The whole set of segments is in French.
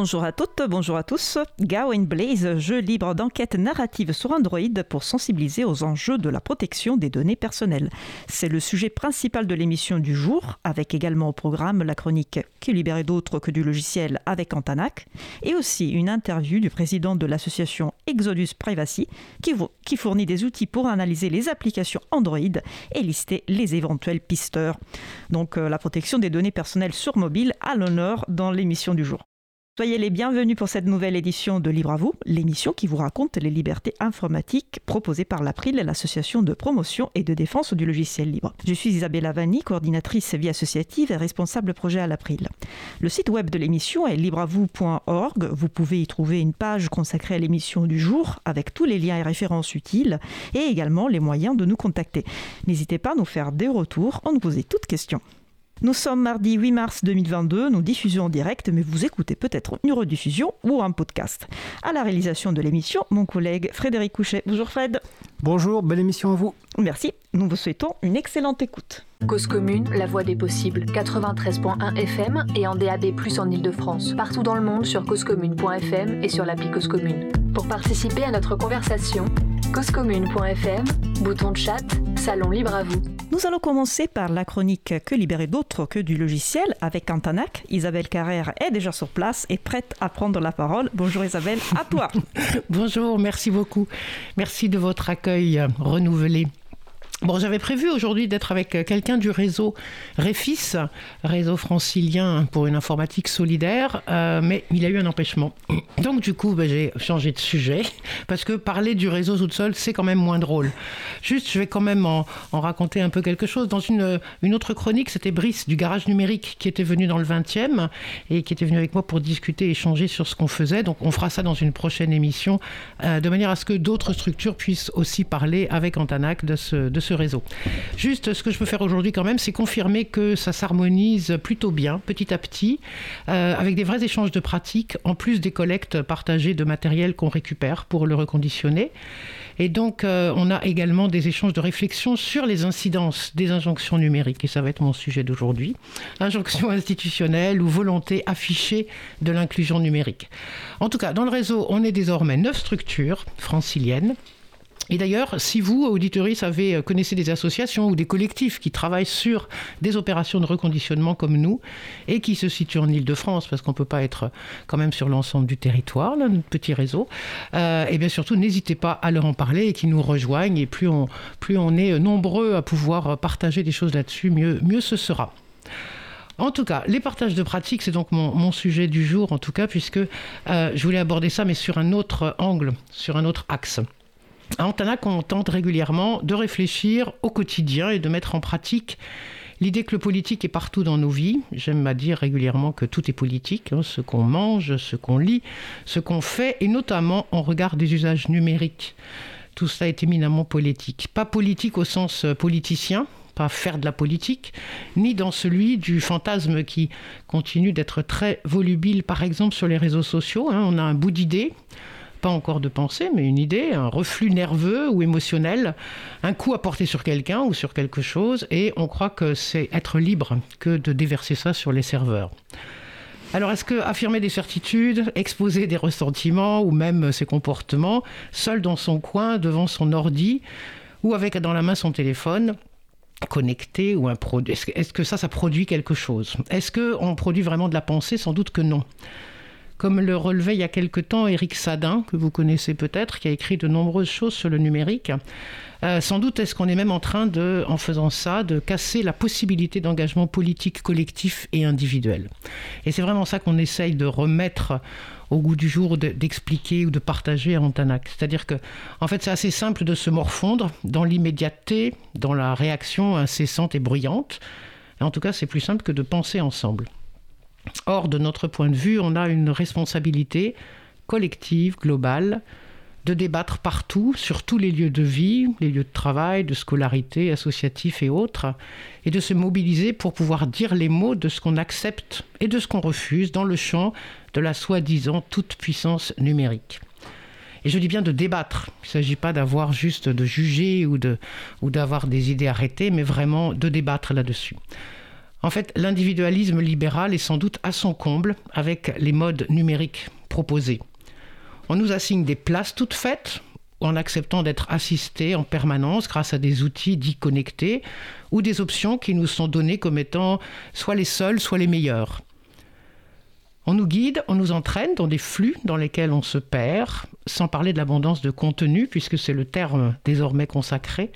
Bonjour à toutes, bonjour à tous. Gawain Blaze, jeu libre d'enquête narrative sur Android pour sensibiliser aux enjeux de la protection des données personnelles. C'est le sujet principal de l'émission du jour, avec également au programme la chronique Qui libérait d'autres que du logiciel avec Antanac, et aussi une interview du président de l'association Exodus Privacy qui, qui fournit des outils pour analyser les applications Android et lister les éventuels pisteurs. Donc euh, la protection des données personnelles sur mobile à l'honneur dans l'émission du jour. Soyez les bienvenus pour cette nouvelle édition de Libre à vous, l'émission qui vous raconte les libertés informatiques proposées par l'April, l'association de promotion et de défense du logiciel libre. Je suis Isabelle Vanni, coordinatrice vie associative et responsable projet à l'April. Le site web de l'émission est libreavou.org. Vous pouvez y trouver une page consacrée à l'émission du jour avec tous les liens et références utiles et également les moyens de nous contacter. N'hésitez pas à nous faire des retours en nous poser toutes questions. Nous sommes mardi 8 mars 2022, nous diffusons en direct, mais vous écoutez peut-être une rediffusion ou un podcast. À la réalisation de l'émission, mon collègue Frédéric Couchet. Bonjour Fred. Bonjour, belle émission à vous. Merci, nous vous souhaitons une excellente écoute. Cause commune, la voix des possibles, 93.1 FM et en DAB+, en Ile-de-France. Partout dans le monde sur causecommune.fm et sur l'appli Cause Commune. Pour participer à notre conversation, causecommune.fm, bouton de chat, salon libre à vous. Nous allons commencer par la chronique Que libérer d'autres que du logiciel avec Antanac. Isabelle Carrère est déjà sur place et prête à prendre la parole. Bonjour Isabelle, à toi. Bonjour, merci beaucoup. Merci de votre accueil renouvelé. Bon, j'avais prévu aujourd'hui d'être avec euh, quelqu'un du réseau REFIS, réseau francilien pour une informatique solidaire, euh, mais il a eu un empêchement. Donc du coup, ben, j'ai changé de sujet, parce que parler du réseau toute seule, c'est quand même moins drôle. Juste, je vais quand même en, raconter un peu quelque chose. Dans une, une autre chronique, c'était Brice du garage numérique qui était venu dans le 20e et qui était venu avec moi pour discuter, échanger sur ce qu'on faisait. Donc on fera ça dans une prochaine émission, euh, de manière à ce que d'autres structures puissent aussi parler avec Antanac de ce, de ce réseau. Juste, ce que je peux faire aujourd'hui quand même, c'est confirmer que ça s'harmonise plutôt bien, petit à petit, euh, avec des vrais échanges de pratiques, en plus des collectes partagées de matériel qu'on récupère pour le reconditionner. Et donc, euh, on a également des échanges de réflexion sur les incidences des injonctions numériques, et ça va être mon sujet d'aujourd'hui. Injonctions institutionnelles ou volonté affichée de l'inclusion numérique. En tout cas, dans le réseau, on est désormais neuf structures franciliennes et d'ailleurs, si vous, auditeurs, avez, euh, connaissez des associations ou des collectifs qui travaillent sur des opérations de reconditionnement comme nous et qui se situent en Ile-de-France, parce qu'on ne peut pas être quand même sur l'ensemble du territoire, notre petit réseau, euh, et bien surtout, n'hésitez pas à leur en parler et qu'ils nous rejoignent. Et plus on, plus on est nombreux à pouvoir partager des choses là-dessus, mieux, mieux ce sera. En tout cas, les partages de pratiques, c'est donc mon, sujet du jour, en tout cas, puisque euh, je voulais aborder ça, mais sur un autre angle, sur un autre axe. Antanac, on tente régulièrement de réfléchir au quotidien et de mettre en pratique l'idée que le politique est partout dans nos vies. J'aime à dire régulièrement que tout est politique, hein, ce qu'on mange, ce qu'on lit, ce qu'on fait, et notamment en regard des usages numériques. Tout cela est éminemment politique. Pas politique au sens euh, politicien, pas faire de la politique, ni dans celui du fantasme qui continue d'être très volubile, par exemple sur les réseaux sociaux. Hein. on a un bout d'idée pas encore de pensée, mais une idée, un reflux nerveux ou émotionnel, un coup à porter sur quelqu'un ou sur quelque chose, et on croit que c'est être libre que de déverser ça sur les serveurs. Alors, est-ce que affirmer des certitudes, exposer des ressentiments ou même ses comportements, seul dans son coin, devant son ordi, ou avec dans la main son téléphone, connecté ou un produit, est-ce que ça, ça produit quelque chose? Est-ce qu'on produit vraiment de la pensée? Sans doute que non comme le relevait il y a quelque temps Eric Sadin, que vous connaissez peut-être, qui a écrit de nombreuses choses sur le numérique. Euh, sans doute est-ce qu'on est même en train de, en faisant ça, de casser la possibilité d'engagement politique collectif et individuel. Et c'est vraiment ça qu'on essaye de remettre au goût du jour, d'expliquer ou de partager à Montanac. C'est-à-dire que, en fait, c'est assez simple de se morfondre dans l'immédiateté, dans la réaction incessante et bruyante. en tout cas, c'est plus simple que de penser ensemble. Or, de notre point de vue, on a une responsabilité collective, globale, de débattre partout, sur tous les lieux de vie, les lieux de travail, de scolarité, associatifs et autres, et de se mobiliser pour pouvoir dire les mots de ce qu'on accepte et de ce qu'on refuse dans le champ de la soi-disant toute puissance numérique. Et je dis bien de débattre. Il ne s'agit pas d'avoir juste de juger ou, ou d'avoir des idées arrêtées, mais vraiment de débattre là-dessus. En fait, l'individualisme libéral est sans doute à son comble avec les modes numériques proposés. On nous assigne des places toutes faites en acceptant d'être assisté en permanence grâce à des outils dits connectés ou des options qui nous sont données comme étant soit les seules, soit les meilleures. On nous guide, on nous entraîne dans des flux dans lesquels on se perd, sans parler de l'abondance de contenu, puisque c'est le terme désormais consacré,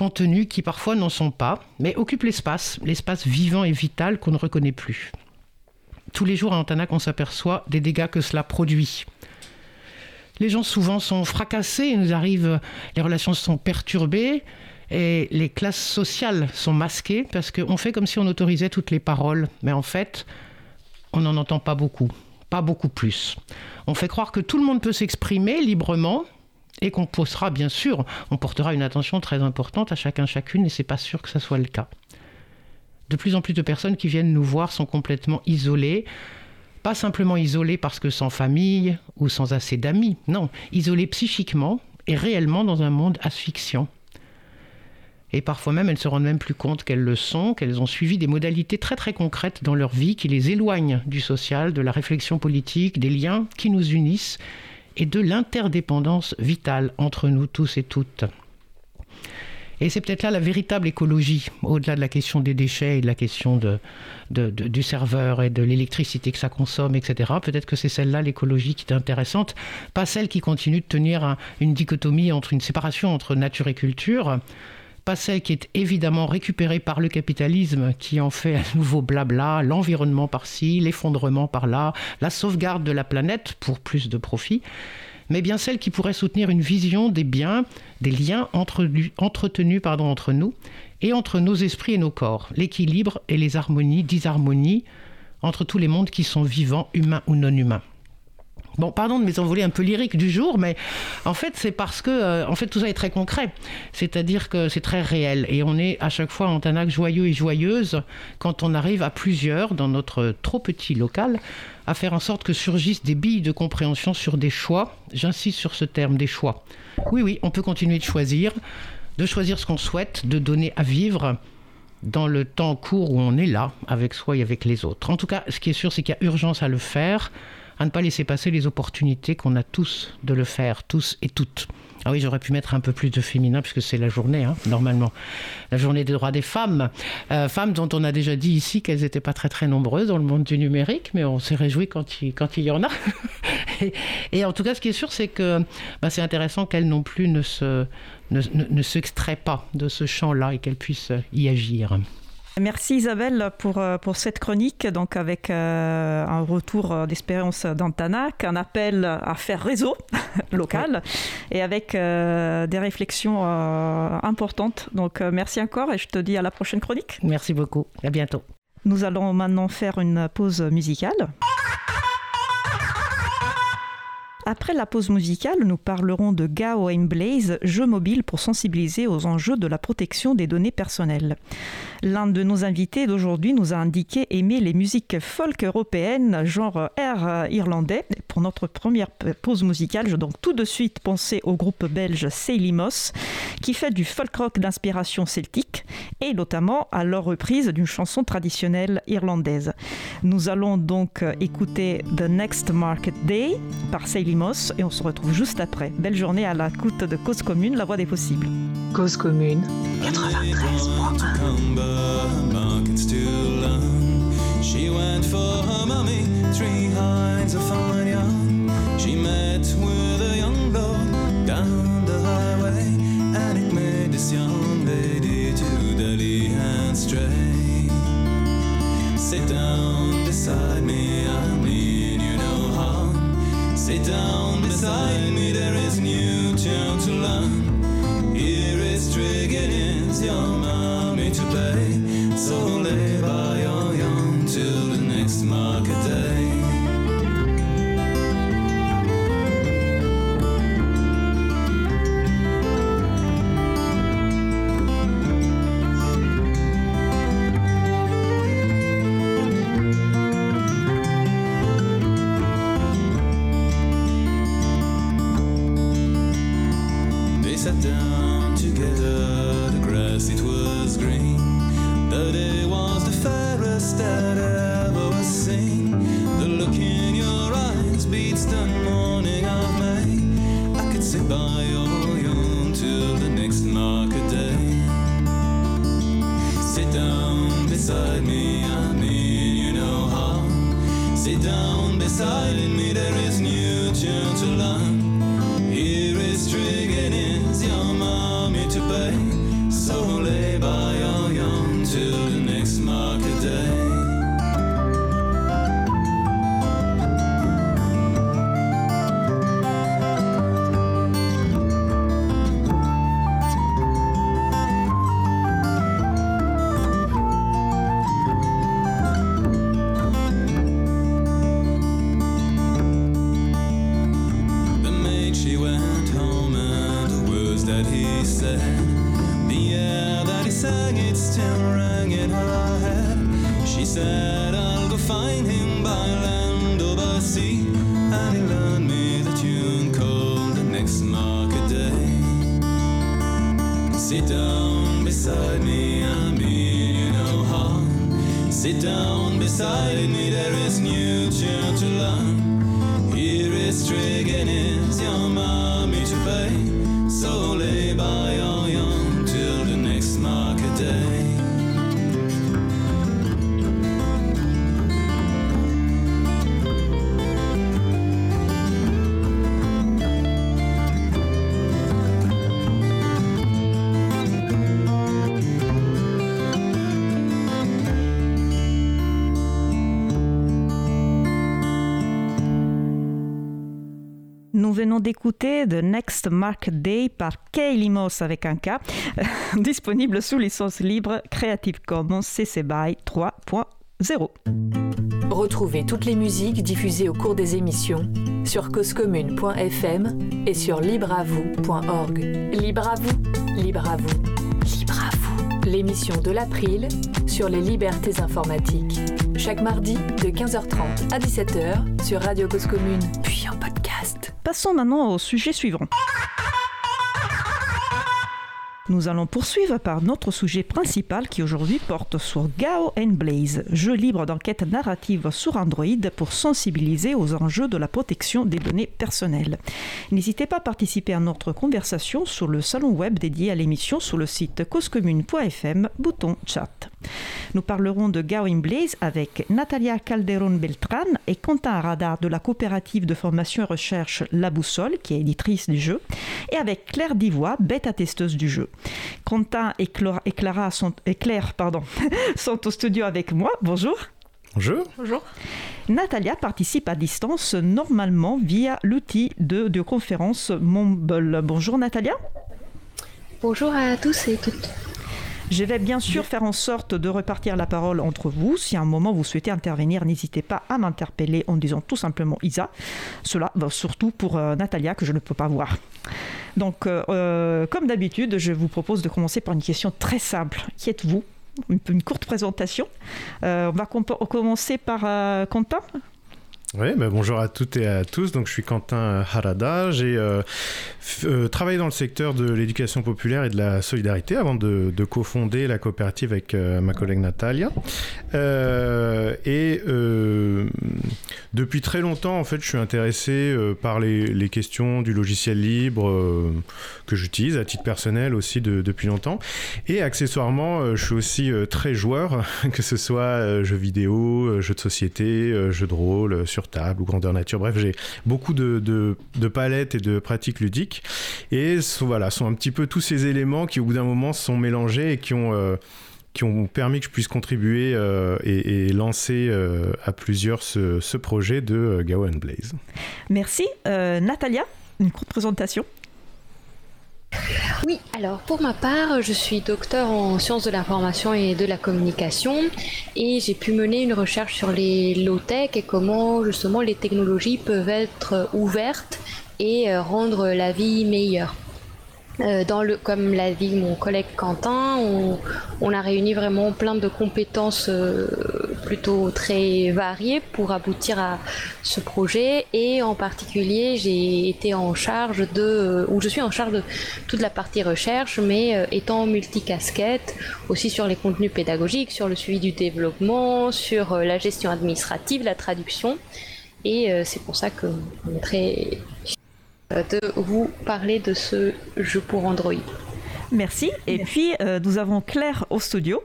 contenus qui parfois n'en sont pas, mais occupent l'espace, l'espace vivant et vital qu'on ne reconnaît plus. Tous les jours à Antanac, on s'aperçoit des dégâts que cela produit. Les gens souvent sont fracassés, nous arrivent, les relations sont perturbées et les classes sociales sont masquées parce qu'on fait comme si on autorisait toutes les paroles, mais en fait, on n'en entend pas beaucoup, pas beaucoup plus. On fait croire que tout le monde peut s'exprimer librement, et qu'on posera bien sûr, on portera une attention très importante à chacun chacune et c'est pas sûr que ça soit le cas. De plus en plus de personnes qui viennent nous voir sont complètement isolées, pas simplement isolées parce que sans famille ou sans assez d'amis, non, isolées psychiquement et réellement dans un monde asphyxiant. Et parfois même, elles se rendent même plus compte qu'elles le sont, qu'elles ont suivi des modalités très très concrètes dans leur vie qui les éloignent du social, de la réflexion politique, des liens qui nous unissent et de l'interdépendance vitale entre nous tous et toutes. Et c'est peut-être là la véritable écologie, au-delà de la question des déchets et de la question du serveur et de l'électricité que ça consomme, etc. Peut-être que c'est celle-là l'écologie qui est intéressante, pas celle qui continue de tenir une dichotomie entre une séparation entre nature et culture, qui est évidemment récupérée par le capitalisme, qui en fait un nouveau blabla, l'environnement par-ci, l'effondrement par-là, la sauvegarde de la planète pour plus de profit, mais bien celle qui pourrait soutenir une vision des biens, des liens entretenus entre nous et entre nos esprits et nos corps, l'équilibre et les harmonies, disharmonies entre tous les mondes qui sont vivants, humains ou non humains. Bon, pardon de mes un peu lyriques du jour, mais en fait, c'est parce que euh, en fait, tout ça est très concret. C'est-à-dire que c'est très réel. Et on est à chaque fois en Tanac joyeux et joyeuse quand on arrive à plusieurs dans notre trop petit local à faire en sorte que surgissent des billes de compréhension sur des choix. J'insiste sur ce terme, des choix. Oui, oui, on peut continuer de choisir, de choisir ce qu'on souhaite, de donner à vivre dans le temps court où on est là, avec soi et avec les autres. En tout cas, ce qui est sûr, c'est qu'il y a urgence à le faire à ne pas laisser passer les opportunités qu'on a tous de le faire, tous et toutes. Ah oui, j'aurais pu mettre un peu plus de féminin puisque c'est la journée, hein, normalement. La journée des droits des femmes. Euh, femmes dont on a déjà dit ici qu'elles n'étaient pas très très nombreuses dans le monde du numérique, mais on s'est réjoui quand il, quand il y en a. et, en tout cas, ce qui est sûr, c'est que bah, c'est intéressant qu'elles non plus ne, se, ne, ne s'extraient pas de ce champ-là et qu'elles puissent y agir. Merci Isabelle pour, euh, pour cette chronique, donc avec euh, un retour euh, d'expérience d'Antanac, un appel à faire réseau local et avec des réflexions importantes. Donc merci encore et je te dis à la prochaine chronique. Merci beaucoup, à bientôt. Nous allons maintenant faire une pause musicale. Après la pause musicale, nous parlerons de Gao Blaze, jeu mobile pour sensibiliser aux enjeux de la protection des données personnelles. L'un de nos invités d'aujourd'hui nous a indiqué aimer les musiques folk européennes, genre air irlandais. Pour notre première pause musicale, je donc tout de suite penser au groupe belge Seilimos, qui fait du folk rock d'inspiration celtique, et notamment à leur reprise d'une chanson traditionnelle irlandaise. Nous allons donc écouter The Next Market Day par Seilimos, et on se retrouve juste après. Belle journée à la coûte de Cause Commune, la voix des possibles. Cause Commune 93.1 markets to learn. She went for her mummy, three hinds of fine young. She met with a young lord down the highway, and it made this young lady to dally and stray. Sit down beside me, I mean you no harm. Sit down beside me, there is new tune to learn. Here is to play. So lay by your young till the next market she went home and the words that he said, the air that he sang, it still rang in her head. She said, I'll go find him by land or by sea, and he learned me the tune called the next market day. Sit down beside me, I mean you no harm. Sit down beside me, there is new tune to Nous venons d'écouter The Next Market Day par Kay Limos avec un K, disponible sous licence libre Creative Commons CC BY 3.0. Retrouvez toutes les musiques diffusées au cours des émissions sur causecommune.fm et sur libreavoue.org. Libre à vous, libre à vous, libre à vous. L'émission de l'April sur les libertés informatiques. Chaque mardi de 15h30 à 17h sur Radio Cause Commune, puis en podcast. Passons maintenant au sujet suivant. Nous allons poursuivre par notre sujet principal qui aujourd'hui porte sur Gao Blaze, jeu libre d'enquête narrative sur Android pour sensibiliser aux enjeux de la protection des données personnelles. N'hésitez pas à participer à notre conversation sur le salon web dédié à l'émission sur le site causecommune.fm, bouton chat. Nous parlerons de Gao Blaze avec Natalia Calderon Beltran et Quentin Radar de la coopérative de formation et recherche La Boussole, qui est éditrice du jeu, et avec Claire Divois, bêta-testeuse du jeu. Quentin et, Clara, et Clara sont, et Claire pardon, sont au studio avec moi. Bonjour. Bonjour. Bonjour. Natalia participe à distance normalement via l'outil de, de conférence Mumble. Bonjour Natalia. Bonjour à tous et toutes. Je vais bien sûr faire en sorte de repartir la parole entre vous. Si à un moment vous souhaitez intervenir, n'hésitez pas à m'interpeller en disant tout simplement Isa. Cela va surtout pour euh, Natalia que je ne peux pas voir. Donc, euh, comme d'habitude, je vous propose de commencer par une question très simple. Qui êtes-vous? Une, courte présentation. Euh, on va commencer par euh, Quentin. Oui, bonjour à toutes et à tous. Donc, je suis Quentin Harada. J'ai euh, euh, travaillé dans le secteur de l'éducation populaire et de la solidarité avant de, de cofonder la coopérative avec euh, ma collègue Natalia. et depuis très longtemps, en fait, je suis intéressé par les, questions du logiciel libre que j'utilise à titre personnel aussi de, depuis longtemps. Et accessoirement, je suis aussi très joueur, que ce soit jeux vidéo, jeux de société, jeux de rôle, sur table ou grandeur nature. Bref, j'ai beaucoup de, palettes et de pratiques ludiques. Et sont, voilà, sont un petit peu tous ces éléments qui, au bout d'un moment, sont mélangés et qui ont, euh, permis que je puisse contribuer euh, et, lancer euh, à plusieurs ce, ce projet de and Blaze. Merci. Natalia, une courte présentation. Oui, alors pour ma part, je suis docteur en sciences de l'information et de la communication et j'ai pu mener une recherche sur les low-tech et comment justement les technologies peuvent être ouvertes et rendre la vie meilleure. Euh, dans le, comme l'a dit mon collègue Quentin, on, a réuni vraiment plein de compétences euh, plutôt très variées pour aboutir à ce projet. Et en particulier, j'ai été en charge de, ou je suis en charge de toute la partie recherche, mais euh, étant multicasquette, aussi sur les contenus pédagogiques, sur le suivi du développement, sur la gestion administrative, la traduction. Et c'est pour ça que est très de vous parler de ce jeu pour Android. Merci. Et Merci. puis, euh, nous avons Claire au studio.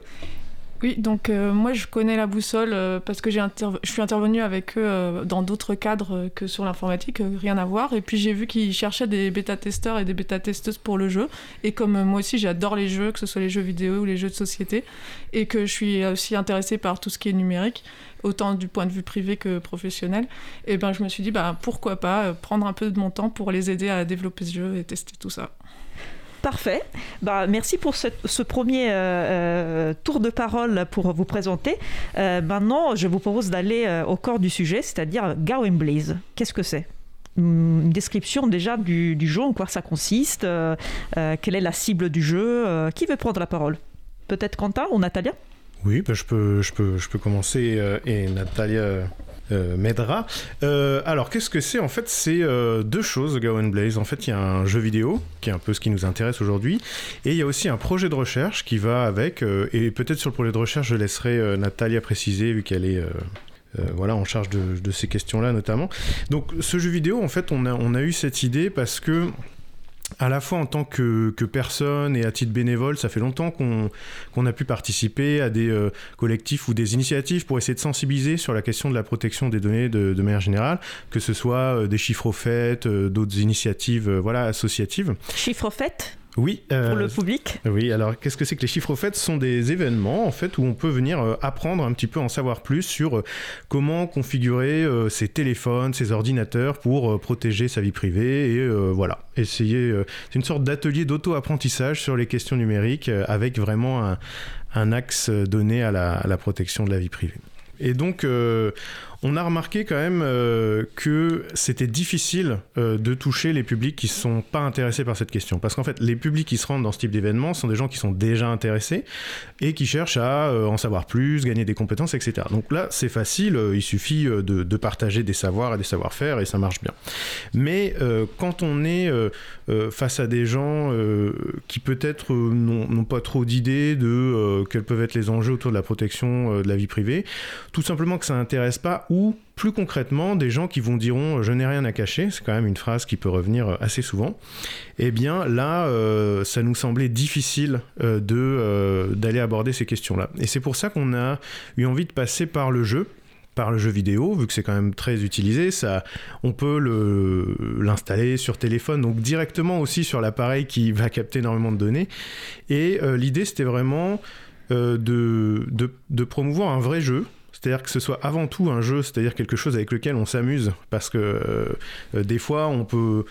Oui, donc euh, moi je connais la boussole euh, parce que j'ai je suis intervenue avec eux euh, dans d'autres cadres que sur l'informatique, rien à voir. Et puis j'ai vu qu'ils cherchaient des bêta-testeurs et des bêta-testeuses pour le jeu. Et comme moi aussi j'adore les jeux, que ce soit les jeux vidéo ou les jeux de société, et que je suis aussi intéressée par tout ce qui est numérique, autant du point de vue privé que professionnel, et ben je me suis dit bah, pourquoi pas prendre un peu de mon temps pour les aider à développer ce jeu et tester tout ça. Parfait. Bah, merci pour ce, premier euh, euh, tour de parole pour vous présenter. Euh, maintenant, je vous propose d'aller au corps du sujet, c'est-à-dire Gawain Blaze. Qu'est-ce que c'est? Une description déjà du, jeu, en quoi ça consiste, quelle est la cible du jeu. qui veut prendre la parole? Peut-être Quentin ou Natalia? Oui, bah, je, peux, je, peux, je peux commencer et Natalia euh, m'aidera. Euh, alors, qu'est-ce que c'est? En fait, c'est euh, deux choses, Gawain Blaze. En fait, il y a un jeu vidéo, qui est un peu ce qui nous intéresse aujourd'hui, et il y a aussi un projet de recherche qui va avec, et peut-être sur le projet de recherche, je laisserai Natalia préciser, vu qu'elle est... voilà, en charge de, ces questions-là notamment. Donc ce jeu vidéo, en fait, on a eu cette idée parce que à la fois en tant que, personne et à titre bénévole, ça fait longtemps qu'on a pu participer à des euh, collectifs ou des initiatives pour essayer de sensibiliser sur la question de la protection des données de, manière générale, que ce soit euh, des chiffres au fait, euh, d'autres initiatives voilà, associatives. Chiffres au fait? Oui. Euh, pour le public. Oui, alors qu'est-ce que c'est que les chiffres au fait Ce sont des événements en fait où on peut venir euh, apprendre un petit peu, en savoir plus sur euh, comment configurer ses téléphones, ses ordinateurs pour protéger sa vie privée et voilà, essayer. c'est une sorte d'atelier d'auto-apprentissage sur les questions numériques avec vraiment un, axe donné à la, à la, protection de la vie privée. Et donc, on a remarqué quand même euh, que c'était difficile euh, de toucher les publics qui ne sont pas intéressés par cette question. Parce qu'en fait, les publics qui se rendent dans ce type d'événement sont des gens qui sont déjà intéressés et qui cherchent à euh, en savoir plus, gagner des compétences, etc. Donc là, c'est facile, il suffit de, partager des savoirs et des savoir-faire et ça marche bien. Mais quand on est face à des gens qui peut-être n'ont pas trop d'idées de quels peuvent être les enjeux autour de la protection de la vie privée, tout simplement que ça n'intéresse pas ou plus concrètement des gens qui vont diront je n'ai rien à cacher, c'est quand même une phrase qui peut revenir assez souvent, eh bien là euh, ça nous semblait difficile euh, de euh, d'aller aborder ces questions-là. Et c'est pour ça qu'on a eu envie de passer par le jeu par le jeu vidéo, vu que c'est quand même très utilisé, ça, on peut l'installer sur téléphone, donc directement aussi sur l'appareil qui va capter énormément de données. Et l'idée, c'était vraiment de, de, promouvoir un vrai jeu, c'est-à-dire que ce soit avant tout un jeu, c'est-à-dire quelque chose avec lequel on s'amuse, parce que euh, des fois on peut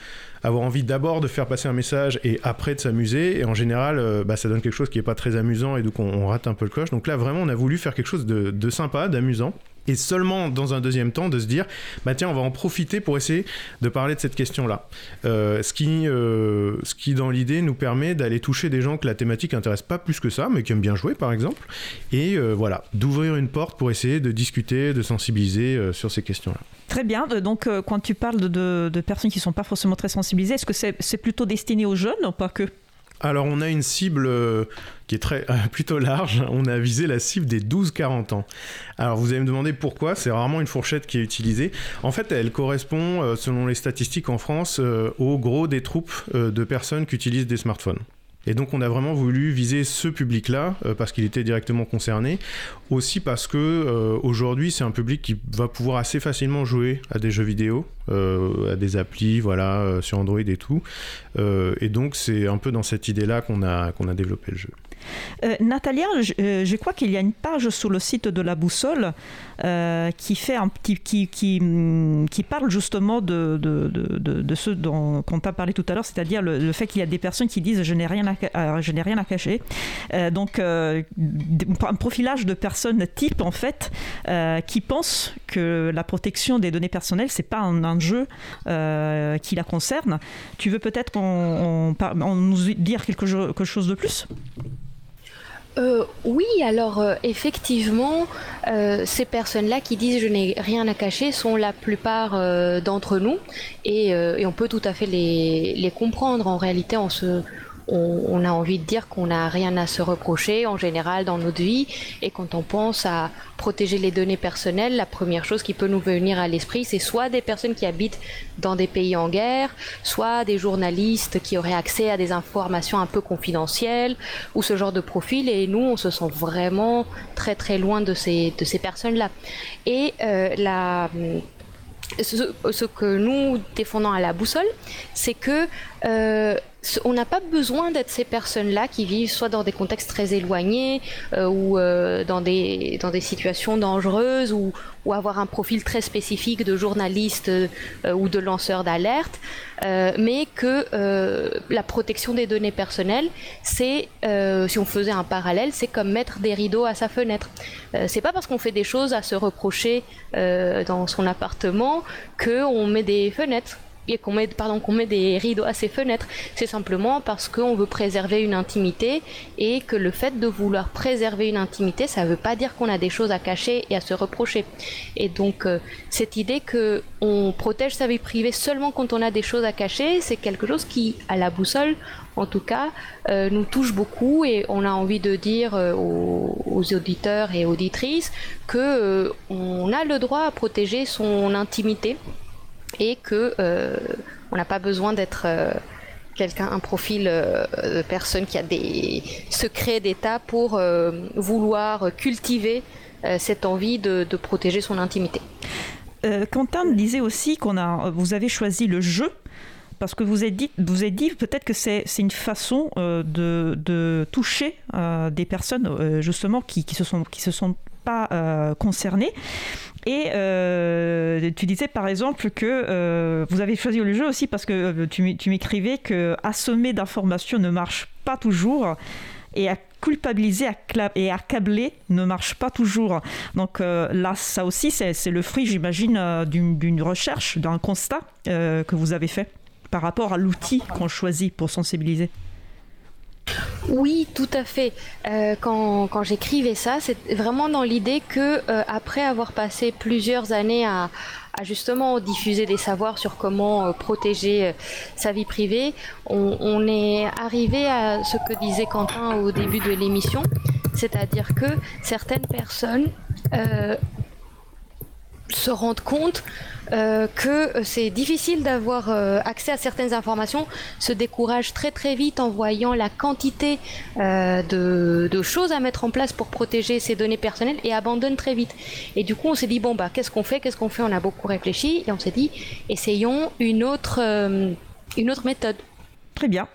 avoir envie d'abord de faire passer un message et après de s'amuser, et en général euh, bah, ça donne quelque chose qui n'est pas très amusant et donc on, rate un peu le coche. Donc là vraiment on a voulu faire quelque chose de sympa, d'amusant. Et seulement dans un deuxième temps de se dire bah tiens on va en profiter pour essayer de parler de cette question là euh, ce qui euh, ce qui dans l'idée nous permet d'aller toucher des gens que la thématique intéresse pas plus que ça mais qui aiment bien jouer par exemple. Et voilà d'ouvrir une porte pour essayer de discuter de sensibiliser sur ces questions là Très bien. Donc, quand tu parles de, de, personnes qui ne sont pas forcément très est-ce que c'est plutôt destiné aux jeunes pas que? Alors on a une cible euh, qui est très plutôt large. On a visé la cible des 12-40 ans. Alors vous allez me demander pourquoi. C'est rarement une fourchette qui est utilisée. En fait, elle correspond, euh, selon les statistiques en France, euh, au gros des troupes de personnes qui utilisent des smartphones. Et donc on a vraiment voulu viser ce public-là parce qu'il était directement concerné, aussi parce que aujourd'hui c'est un public qui va pouvoir assez facilement jouer à des jeux vidéo, euh, à des applis, voilà, sur Android et tout. et donc c'est un peu dans cette idée-là qu'on a qu'on a développé le jeu. Euh, Natalia, euh, je, crois qu'il y a une page sur le site de la boussole euh, qui, fait un petit, qui, qui, mm, qui parle justement de, de, de, de ce dont on t'a parlé tout à l'heure, c'est-à-dire le, fait qu'il y a des personnes qui disent je n'ai rien à, rien à cacher. donc un profilage de personnes type en fait qui pensent que la protection des données personnelles c'est pas un jeu qui la concerne. Tu veux peut-être on, nous dire quelque, quelque chose de plus? Euh, oui, alors euh, effectivement, euh, ces personnes-là qui disent je n'ai rien à cacher sont la plupart d'entre nous et, on peut tout à fait les, comprendre. En réalité, on se, on, a envie de dire qu'on n'a rien à se reprocher en général dans notre vie. Et quand on pense à protéger les données personnelles, la première chose qui peut nous venir à l'esprit, c'est soit des personnes qui habitent dans des pays en guerre, soit des journalistes qui auraient accès à des informations un peu confidentielles, ou ce genre de profil. Et nous, on se sent vraiment très très loin de ces, de ces personnes-là. Et euh, la ce, que nous défendons à la boussole, c'est que euh, on n'a pas besoin d'être ces personnes-là qui vivent soit dans des contextes très éloignés euh, ou euh, dans, des, situations dangereuses ou, avoir un profil très spécifique de journaliste ou de lanceur d'alerte, mais que la protection des données personnelles, c'est, si on faisait un parallèle, c'est comme mettre des rideaux à sa fenêtre. c'est pas parce qu'on fait des choses à se reprocher dans son appartement qu'on met des fenêtres et qu'on met, des rideaux à ses fenêtres. C'est simplement parce qu'on veut préserver une intimité et que le fait de vouloir préserver une intimité, ça ne veut pas dire qu'on a des choses à cacher et à se reprocher. Et donc, euh, cette idée que on protège sa vie privée seulement quand on a des choses à cacher, c'est quelque chose qui, à la boussole, en tout cas, euh, nous touche beaucoup et on a envie de dire euh, aux, aux, auditeurs et auditrices que on a le droit à protéger son intimité et que euh, on n'a pas besoin d'être euh, quelqu'un, un profil euh, de personne qui a des secrets d'État pour vouloir cultiver cette envie de, protéger son intimité. Quentin disait aussi qu'on a, vous avez choisi le jeu parce que vous avez dit, vous avez dit peut-être que c'est une façon de, de, toucher des personnes justement qui, qui se sont qui se sont pas concernées et euh, tu disais par exemple que euh, vous avez choisi le jeu aussi parce que euh, tu, tu m'écrivais que assommer d'informations ne marche pas toujours et à culpabiliser et accabler ne marche pas toujours. Donc là, ça aussi, c'est le fruit, j'imagine, d'une recherche, d'un constat que vous avez fait par rapport à l'outil qu'on choisit pour sensibiliser. Oui, tout à fait. Euh, quand, j'écrivais ça, c'est vraiment dans l'idée que euh, après avoir passé plusieurs années à, justement diffuser des savoirs sur comment euh, protéger sa vie privée, on, est arrivé à ce que disait Quentin au début de l'émission, c'est-à-dire que certaines personnes se rendent compte euh, que c'est difficile d'avoir euh, accès à certaines informations, se découragent très très vite en voyant la quantité euh, de, choses à mettre en place pour protéger ces données personnelles et abandonnent très vite. Et du coup, on s'est dit bon bah qu'est-ce qu'on fait? Qu'est-ce qu'on fait? On a beaucoup réfléchi et on s'est dit essayons une autre une autre méthode. Très bien.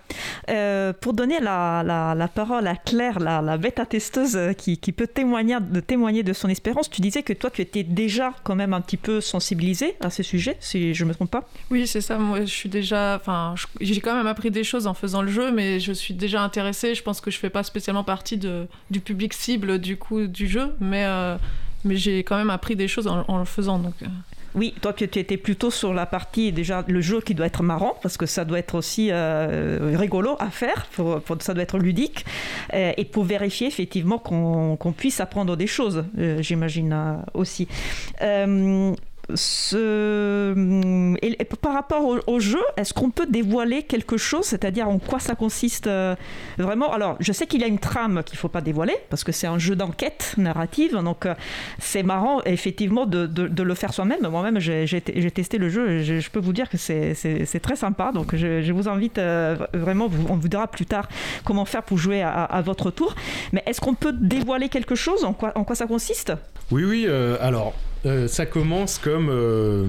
Euh, pour donner la, parole à Claire, la, bêta-testeuse euh, qui, peut témoigner de, témoigner de son expérience, tu disais que toi, tu étais déjà quand même un petit peu sensibilisée à ce sujet, si je ne me trompe pas Oui, c'est ça. Moi, je suis déjà. Enfin, j'ai quand même appris des choses en faisant le jeu, mais je suis déjà intéressée. Je pense que je ne fais pas spécialement partie du public cible du coup du jeu, mais, euh, mais j'ai quand même appris des choses en, le faisant. Donc. Oui, toi tu étais plutôt sur la partie déjà le jeu qui doit être marrant parce que ça doit être aussi euh, rigolo à faire, ça doit être ludique euh, et pour vérifier effectivement qu'on puisse apprendre des choses, euh, j'imagine aussi Et par rapport au, jeu, est-ce qu'on peut dévoiler quelque chose, c'est-à-dire en quoi ça consiste euh, vraiment? Alors, je sais qu'il y a une trame qu'il ne faut pas dévoiler, parce que c'est un jeu d'enquête narrative, donc euh, c'est marrant effectivement de, le faire soi-même. Moi-même, j'ai testé le jeu, je, peux vous dire que c'est très sympa, donc je, vous invite euh, vraiment, on vous dira plus tard comment faire pour jouer à, votre tour. Mais est-ce qu'on peut dévoiler quelque chose? En quoi ça consiste? Oui, oui, alors euh, ça commence comme euh,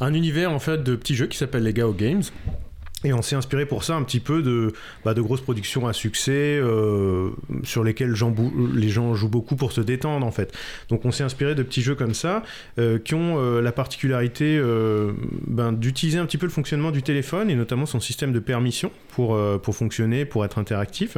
un univers en fait de petits jeux qui s'appelle les Gao Games. Et on s'est inspiré pour ça un petit peu de, bah, de grosses productions à succès euh, sur lesquelles les gens jouent beaucoup pour se détendre en fait. Donc on s'est inspiré de petits jeux comme ça euh, qui ont euh, la particularité ben, d'utiliser un petit peu le fonctionnement du téléphone et notamment son système de permission pour, pour fonctionner, pour être interactif.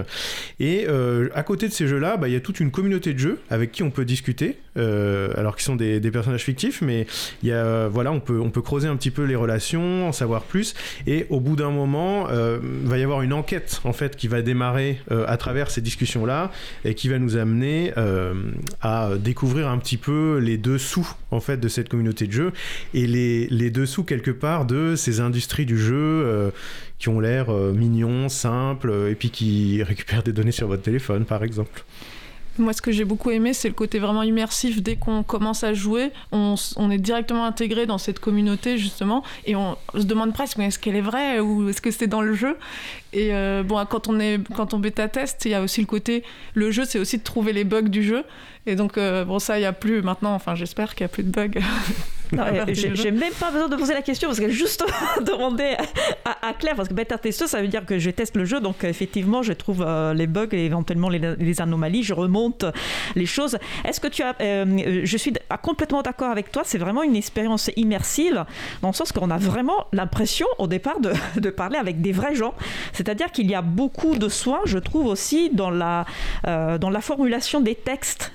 Et à côté de ces jeux-là, bah, il y a toute une communauté de jeux avec qui on peut discuter, alors qu'ils sont des, personnages fictifs, mais y a, voilà, on, peut, on peut creuser un petit peu les relations, en savoir plus, et au bout d'un moment, euh, va y avoir une enquête en fait qui va démarrer euh, à travers ces discussions-là et qui va nous amener euh, à découvrir un petit peu les dessous en fait de cette communauté de jeu et les, les dessous quelque part de ces industries du jeu euh, qui ont l'air mignons, simples et puis qui récupèrent des données sur votre téléphone par exemple. Moi, ce que j'ai beaucoup aimé, c'est le côté vraiment immersif. Dès qu'on commence à jouer, on, est directement intégré dans cette communauté, justement, et on se demande presque, mais est-ce qu'elle est vraie ou est-ce que c'est dans le jeu? Et euh, bon, quand on, est, quand on bêta-teste, il y a aussi le côté, le jeu, c'est aussi de trouver les bugs du jeu. Et donc, euh, bon, ça, il n'y a plus maintenant, enfin, j'espère qu'il n'y a plus de bugs. Euh, J'ai même pas besoin de poser la question parce qu'elle juste demandé à, à Claire parce que bêta testeuse ça veut dire que je teste le jeu donc effectivement je trouve euh, les bugs et éventuellement les, les anomalies je remonte les choses. Est-ce que tu as euh, je suis ah, complètement d'accord avec toi c'est vraiment une expérience immersive dans le sens qu'on a vraiment l'impression au départ de, de parler avec des vrais gens. C'est-à-dire qu'il y a beaucoup de soins je trouve aussi dans la euh, dans la formulation des textes.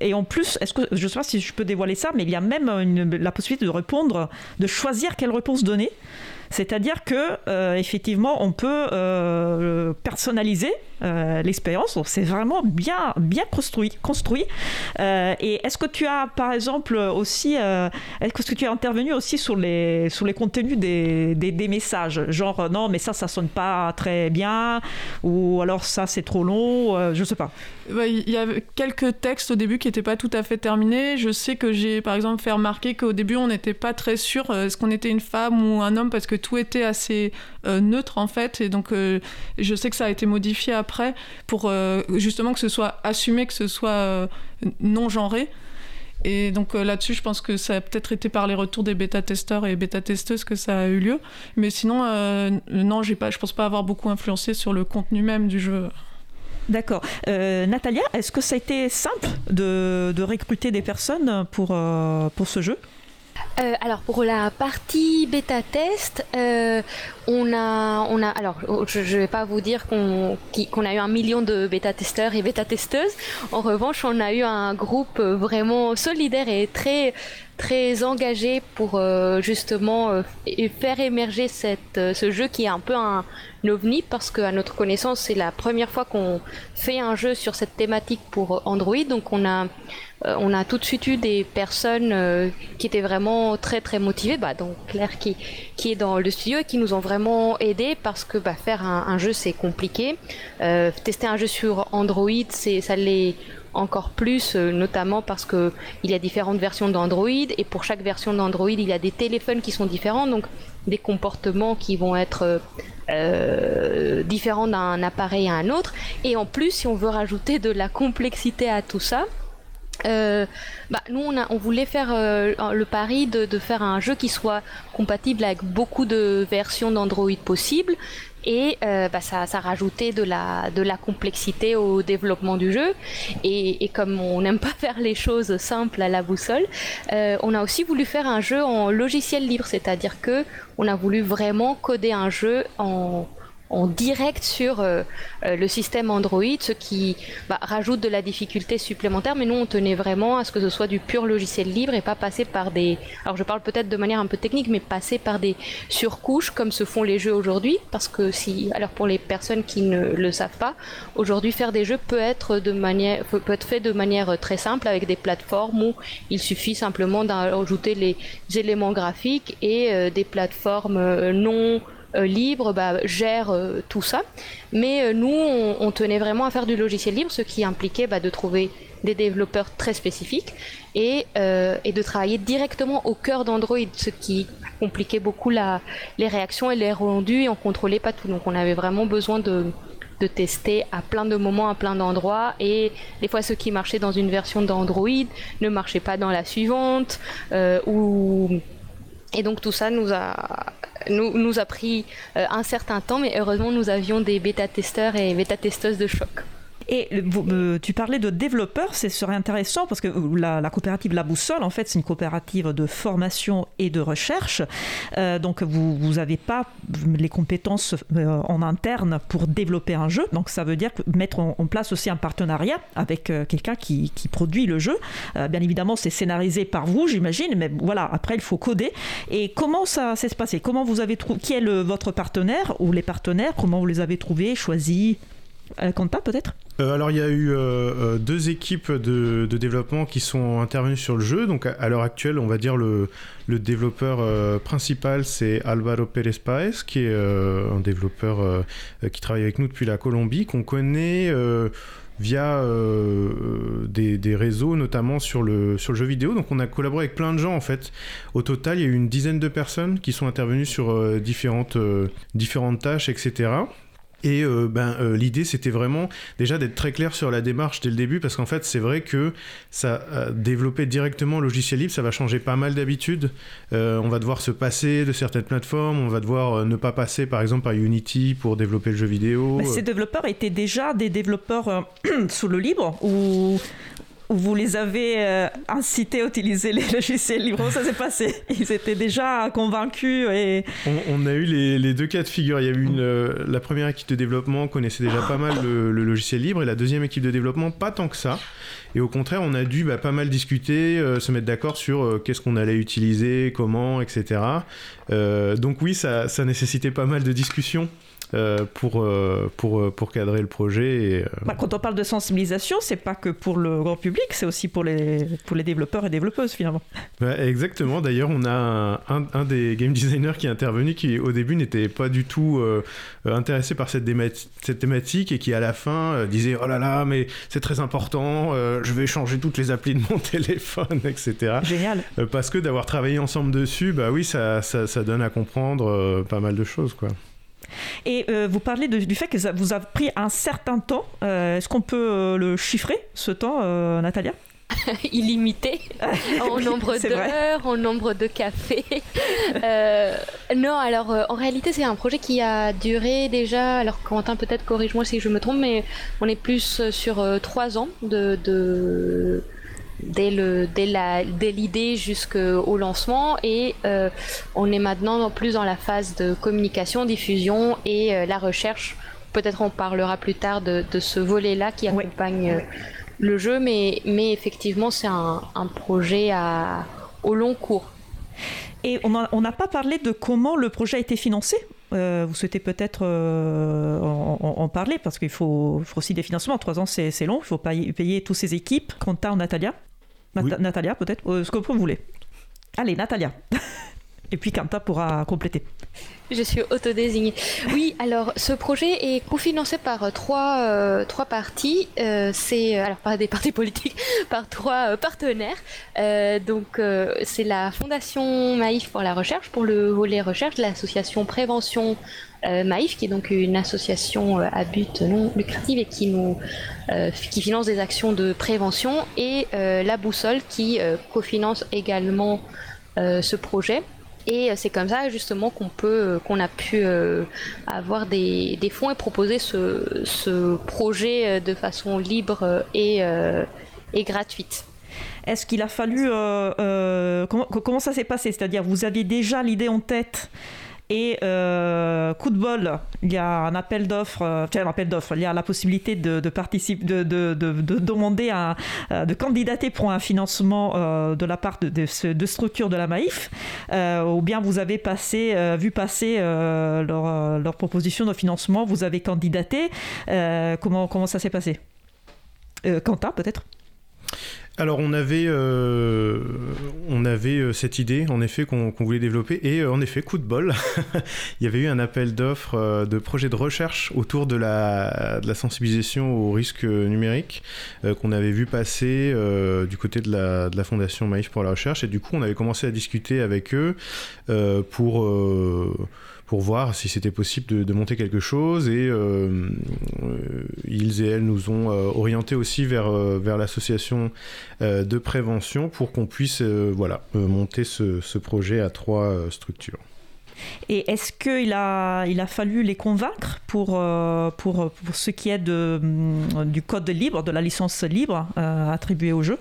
Et en plus est-ce que je sais pas si je peux dévoiler ça mais il y a même une- la possibilité de répondre de choisir quelle réponse donner. C'est-à-dire que euh, effectivement, on peut euh, personnaliser euh, l'expérience. C'est vraiment bien, bien construit. construit. Euh, et est-ce que tu as, par exemple, aussi, euh, est-ce que tu as intervenu aussi sur les, sur les contenus des, des, messages, genre non, mais ça, ça sonne pas très bien, ou alors ça, c'est trop long, je sais pas. Ouais, Il y avait quelques textes au début qui n'étaient pas tout à fait terminés. Je sais que j'ai par exemple fait remarquer qu'au début on n'était pas très sûr est-ce qu'on était une femme ou un homme parce que tout était assez neutre en fait. Et donc je sais que ça a été modifié après pour euh, justement que ce soit assumé, que ce soit euh, non genré. Et donc euh, là-dessus, je pense que ça a peut-être été par les retours des bêta-testeurs et bêta-testeuses que ça a eu lieu. Mais sinon, non, j'ai pas, je pense pas avoir beaucoup influencé sur le contenu même du jeu. D'accord. Natalia, est-ce que ça a été simple de, de recruter des personnes pour, pour ce jeu? Euh, alors pour la partie bêta test, euh, on a, on a, alors je, je vais pas vous dire qu'on qu'on a eu un million de bêta testeurs et bêta testeuses. En revanche, on a eu un groupe vraiment solidaire et très très engagé pour euh, justement euh, faire émerger euh, ce jeu qui est un peu un, ovni parce qu'à notre connaissance c'est la première fois qu'on fait un jeu sur cette thématique pour Android donc on a on a tout de suite eu des personnes qui étaient vraiment très très motivées, bah, donc Claire qui, qui est dans le studio et qui nous ont vraiment aidés parce que bah, faire un, un jeu c'est compliqué. Tester un jeu sur Android, c'est ça l'est encore plus, euh, notamment parce que il y a différentes versions d'Android et pour chaque version d'Android il y a des téléphones qui sont différents, donc des comportements qui vont être euh, différents d'un appareil à un autre. Et en plus, si on veut rajouter de la complexité à tout ça, euh, bah, nous on, voulait faire le pari de, de faire un jeu qui soit compatible avec beaucoup de versions d'Android possibles et euh, bah, ça, ça rajoutait de la, de la complexité au développement du jeu. Et, et comme on n'aime pas faire les choses simples à la boussole euh, on a aussi voulu faire un jeu en logiciel libre. C'est à dire que on a voulu vraiment coder un jeu en en direct sur euh, euh, le système Android, ce qui bah, rajoute de la difficulté supplémentaire. Mais nous, on tenait vraiment à ce que ce soit du pur logiciel libre et pas passer par des. Alors, je parle peut-être de manière un peu technique, mais passer par des surcouches comme se font les jeux aujourd'hui. Parce que si, alors pour les personnes qui ne le savent pas, aujourd'hui faire des jeux peut être de manière, peut être fait de manière très simple avec des plateformes où il suffit simplement d'ajouter les éléments graphiques et euh, des plateformes non libre bah, gère euh, tout ça. Mais euh, nous, on, tenait vraiment à faire du logiciel libre, ce qui impliquait bah, de trouver des développeurs très spécifiques et, euh, de travailler directement au cœur d'Android, ce qui compliquait beaucoup les réactions et les rendus et on contrôlait pas tout. Donc on avait vraiment besoin de, tester à plein de moments, à plein d'endroits et des fois ce qui marchait dans une version d'Android ne marchait pas dans la suivante euh, et donc tout ça nous a, nous, a pris euh, un certain temps, mais heureusement nous avions des bêta-testeurs et bêta-testeuses de choc. Et tu parlais de développeurs, ce serait intéressant parce que la, coopérative La Boussole, en fait, c'est une coopérative de formation et de recherche. donc vous n'avez pas les compétences en interne pour développer un jeu. Donc ça veut dire mettre en, place aussi un partenariat avec quelqu'un qui, qui, produit le jeu. bien évidemment, c'est scénarisé par vous, j'imagine, mais voilà, après il faut coder. Et comment ça s'est passé? Comment vous avez trouvé Qui est votre partenaire ou les partenaires? Comment vous les avez trouvés, choisis? Euh, Compta peut-être? Euh, alors il y a eu euh, deux équipes de, développement qui sont intervenues sur le jeu. Donc à, l'heure actuelle, on va dire le, développeur principal c'est Alvaro Pérez Paez, qui est un développeur qui travaille avec nous depuis la Colombie, qu'on connaît via euh, des, réseaux, notamment sur le, sur le jeu vidéo. Donc on a collaboré avec plein de gens en fait. Au total, il y a eu une dizaine de personnes qui sont intervenues sur euh, différentes, euh, différentes tâches, etc. Et euh, ben, euh, l'idée, c'était vraiment déjà d'être très clair sur la démarche dès le début, parce qu'en fait, c'est vrai que ça euh, développer directement le logiciel libre, ça va changer pas mal d'habitudes. on va devoir se passer de certaines plateformes, on va devoir ne pas passer, par exemple, par Unity pour développer le jeu vidéo. ces développeurs étaient déjà des développeurs sous le libre ou vous les avez euh, incités à utiliser les logiciels libres. Ça s'est passé? Ils étaient déjà convaincus et... On, a eu les, deux cas de figure. Il y a eu une, euh, la première équipe de développement connaissait déjà pas mal le, logiciel libre et la deuxième équipe de développement pas tant que ça. Et au contraire, on a dû bah, pas mal discuter, euh, se mettre d'accord sur qu'est-ce qu'on allait utiliser, comment, etc. donc oui, ça nécessitait pas mal de discussions. Euh, pour, euh, pour, euh, pour cadrer le projet. Et, bah, quand on parle de sensibilisation, c'est pas que pour le grand public, c'est aussi pour les, pour les développeurs et développeuses finalement. Bah, exactement. D'ailleurs, on a un, un, des game designers qui est intervenu qui au début n'était pas du tout intéressé par cette, cette, thématique et qui à la fin disait oh là là mais c'est très important, je vais changer toutes les applis de mon téléphone, etc. Génial. parce que d'avoir travaillé ensemble dessus, bah oui, ça, ça, ça donne à comprendre pas mal de choses quoi. Et euh, vous parlez du fait que ça vous a pris un certain temps. Euh, est-ce qu'on peut euh, le chiffrer, ce temps, Natalia? Illimité en nombre d'heures, en nombre de cafés. non, alors en réalité c'est un projet qui a duré déjà, alors Quentin peut-être corrige-moi si je me trompe, mais on est plus sur trois ans de, de dès le dès la dès l'idée jusqu'au lancement et euh, on est maintenant plus dans la phase de communication, diffusion et euh, la recherche. Peut-être on parlera plus tard de, de ce volet-là qui accompagne euh, le jeu, mais mais effectivement c'est un, un, projet à au long cours. Et on n'a pas parlé de comment le projet a été financé. vous souhaitez peut-être en, parler parce qu'il faut, faut, aussi des financements. Trois ans, c'est long. Il faut payer, payer toutes ces équipes. Quentin, Natalia Natalia, peut-être euh, Ce que vous voulez. Allez, Natalia. Et puis Kanta pourra compléter. Je suis autodésignée. Oui, alors ce projet est cofinancé par euh, trois, euh, trois parties. c'est alors pas des partis politiques, par trois partenaires. donc c'est la Fondation Maïf pour la recherche, pour le volet recherche, l'association Prévention euh, Maïf, qui est donc une association euh, à but non lucratif et qui nous euh, qui finance des actions de prévention, et la Boussole qui cofinance également ce projet. Et c'est comme ça justement qu'on peut, qu'on a pu avoir des, fonds et proposer ce, projet de façon libre et, gratuite. Est-ce qu'il a fallu comment ça s'est passé? C'est-à-dire vous aviez déjà l'idée en tête et euh, coup de bol, il y a un appel d'offres, euh, un appel d'offres, il y a la possibilité de, participer, de, de, de, demander à, euh, de candidater pour un financement de la part de, structures de la Maïf, ou bien vous avez passé, vu passer leur, leur, proposition de financement, vous avez candidaté. comment, comment ça s'est passé? Quentin, peut-être? Alors on avait, euh, on avait euh, cette idée en effet qu'on voulait développer. Et euh, en effet coup de bol, il y avait eu un appel d'offres de projets de recherche autour de la, de la sensibilisation aux risques numériques qu'on avait vu passer du côté de la, de la fondation Maïf pour la recherche. Et du coup on avait commencé à discuter avec eux pour pour voir si c'était possible de, monter quelque chose. Et euh, ils et elles nous ont euh, orientés aussi vers, euh, vers l'association de prévention pour qu'on puisse voilà, monter ce, projet à trois structures. Et est-ce qu'il a, il a fallu les convaincre pour, euh, pour, pour ce qui est de, du code libre, de la licence libre euh, attribuée au jeu?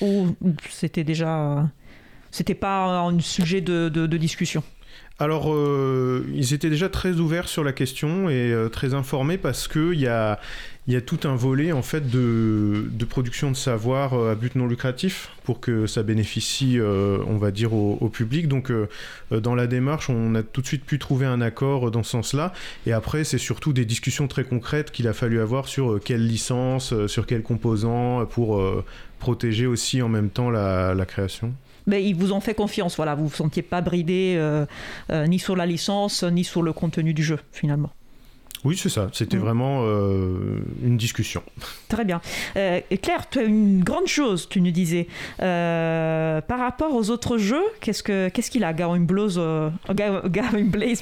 Ou c'était déjà. C'était pas un sujet de, de discussion? Alors, euh, ils étaient déjà très ouverts sur la question et euh, très informés parce qu'il y a, y a tout un volet en fait de, production de savoir euh, à but non lucratif pour que ça bénéficie, on va dire, au, public. Donc, dans la démarche, on a tout de suite pu trouver un accord dans ce sens-là. Et après, c'est surtout des discussions très concrètes qu'il a fallu avoir sur quelle licence, sur quels composants pour protéger aussi en même temps la création. Mais ils vous ont fait confiance, voilà, vous ne vous sentiez pas bridé euh, euh, ni sur la licence, ni sur le contenu du jeu, finalement. Oui, c'est ça. C'était Mm. vraiment euh, une discussion. Très bien. Euh, Claire, tu as une grande chose, tu nous disais. Euh, par rapport aux autres jeux, qu'est-ce que qu'est-ce qu'il a Gawain Blaze,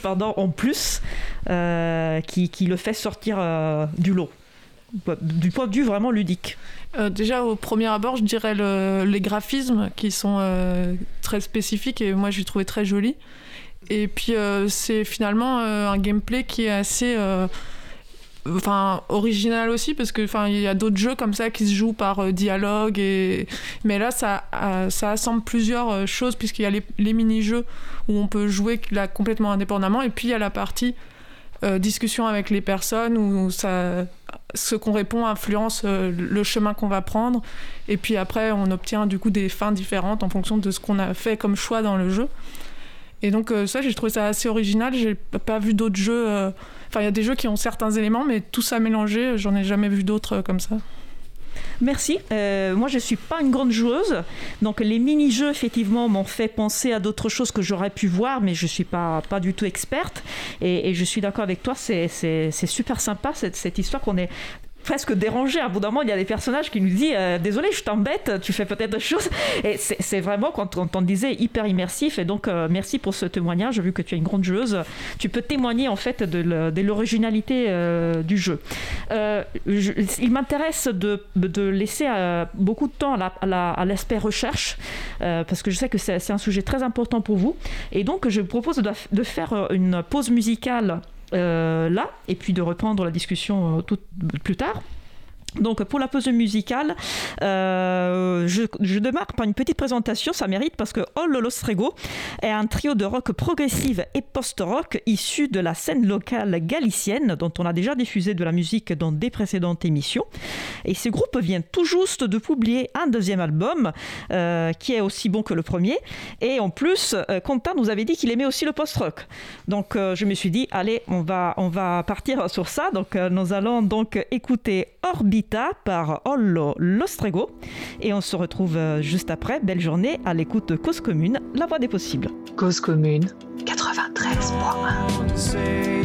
pardon, en plus qui, qui le fait sortir du lot? Du point de vue vraiment ludique. Euh, déjà, au premier abord, je dirais le- les graphismes qui sont euh, très spécifiques et moi, je l'ai trouvé très joli. Et puis, euh, c'est finalement un gameplay qui est assez. Enfin, original aussi, parce que enfin, il y a d'autres jeux comme ça qui se jouent par dialogue, et... mais là, ça, ça assemble plusieurs choses, puisqu'il y a les, les mini-jeux où on peut jouer là, complètement indépendamment, et puis il y a la partie discussion avec les personnes où ça, ce qu'on répond influence euh, le chemin qu'on va prendre. Et puis après, on obtient du coup des fins différentes en fonction de ce qu'on a fait comme choix dans le jeu. Et donc euh, ça, j'ai trouvé ça assez original. J'ai pas vu d'autres jeux. euh, Enfin, il y a des jeux qui ont certains éléments, mais tout ça mélangé, j'en ai jamais vu d'autres comme ça. Merci. Euh, moi, je suis pas une grande joueuse, donc les mini-jeux effectivement m'ont fait penser à d'autres choses que j'aurais pu voir, mais je suis pas pas du tout experte. Et, je suis d'accord avec toi, c'est super sympa cette cette histoire qu'on est presque dérangé. À bout d'un moment, il y a des personnages qui nous disent euh, Désolé, je t'embête, tu fais peut-être des choses. Et c'est vraiment, quand on, on disait, hyper immersif. Et donc, euh, merci pour ce témoignage. Vu que tu es une grande joueuse, tu peux témoigner en fait de l'originalité euh, du jeu. Je- il m'intéresse de, laisser beaucoup de temps à la- à la- à l'aspect recherche, parce que je sais que c'est un sujet très important pour vous. Et donc, je propose de, faire une pause musicale là, et puis de reprendre la discussion euh, tout, plus tard. Donc pour la pause musicale, euh, je, je démarre par une petite présentation, ça mérite parce que All Lostrego est un trio de rock progressive et post-rock issu de la scène locale galicienne dont on a déjà diffusé de la musique dans des précédentes émissions. Et ce groupe vient tout juste de publier un deuxième album euh, qui est aussi bon que le premier. Et en plus, euh, Quentin nous avait dit qu'il aimait aussi le post-rock. Donc euh, je me suis dit, allez, on va, on va partir sur ça. Donc nous allons donc écouter Par Ollo Lostrego. Et on se retrouve euh, juste après. Belle journée à l'écoute de Cause Commune, la voix des possibles. Cause commune 93.1. Say,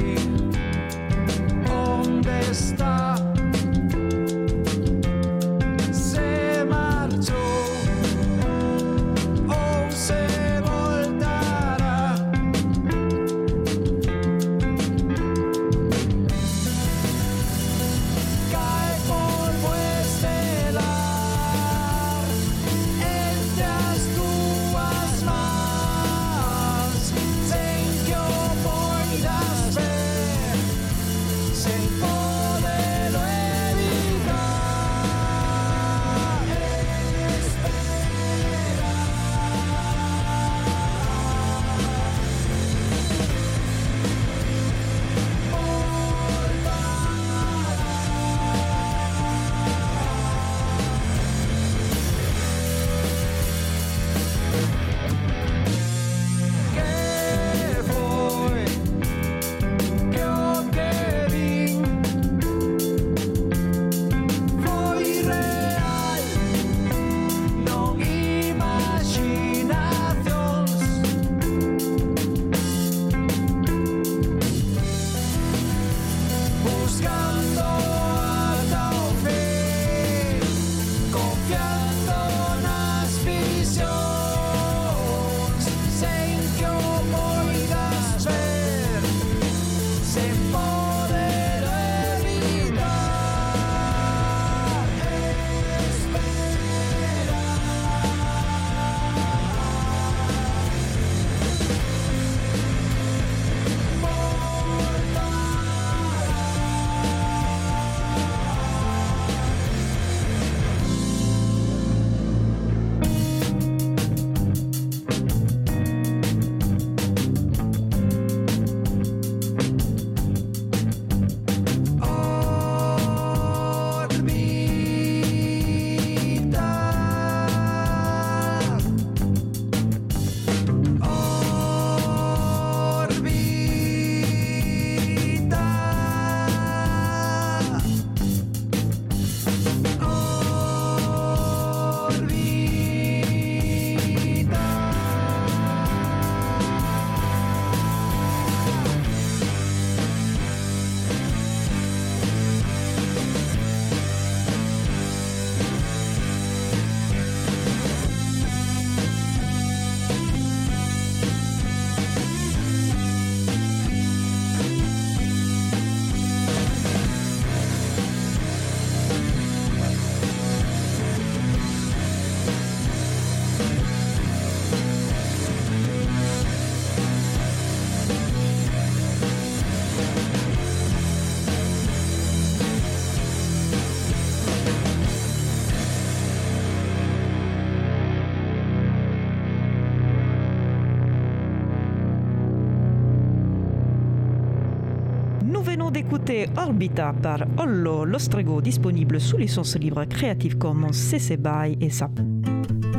d'écouter Orbita par Ollo Lostrego, disponible sous licence libre Creative Commons CC BY et SAP.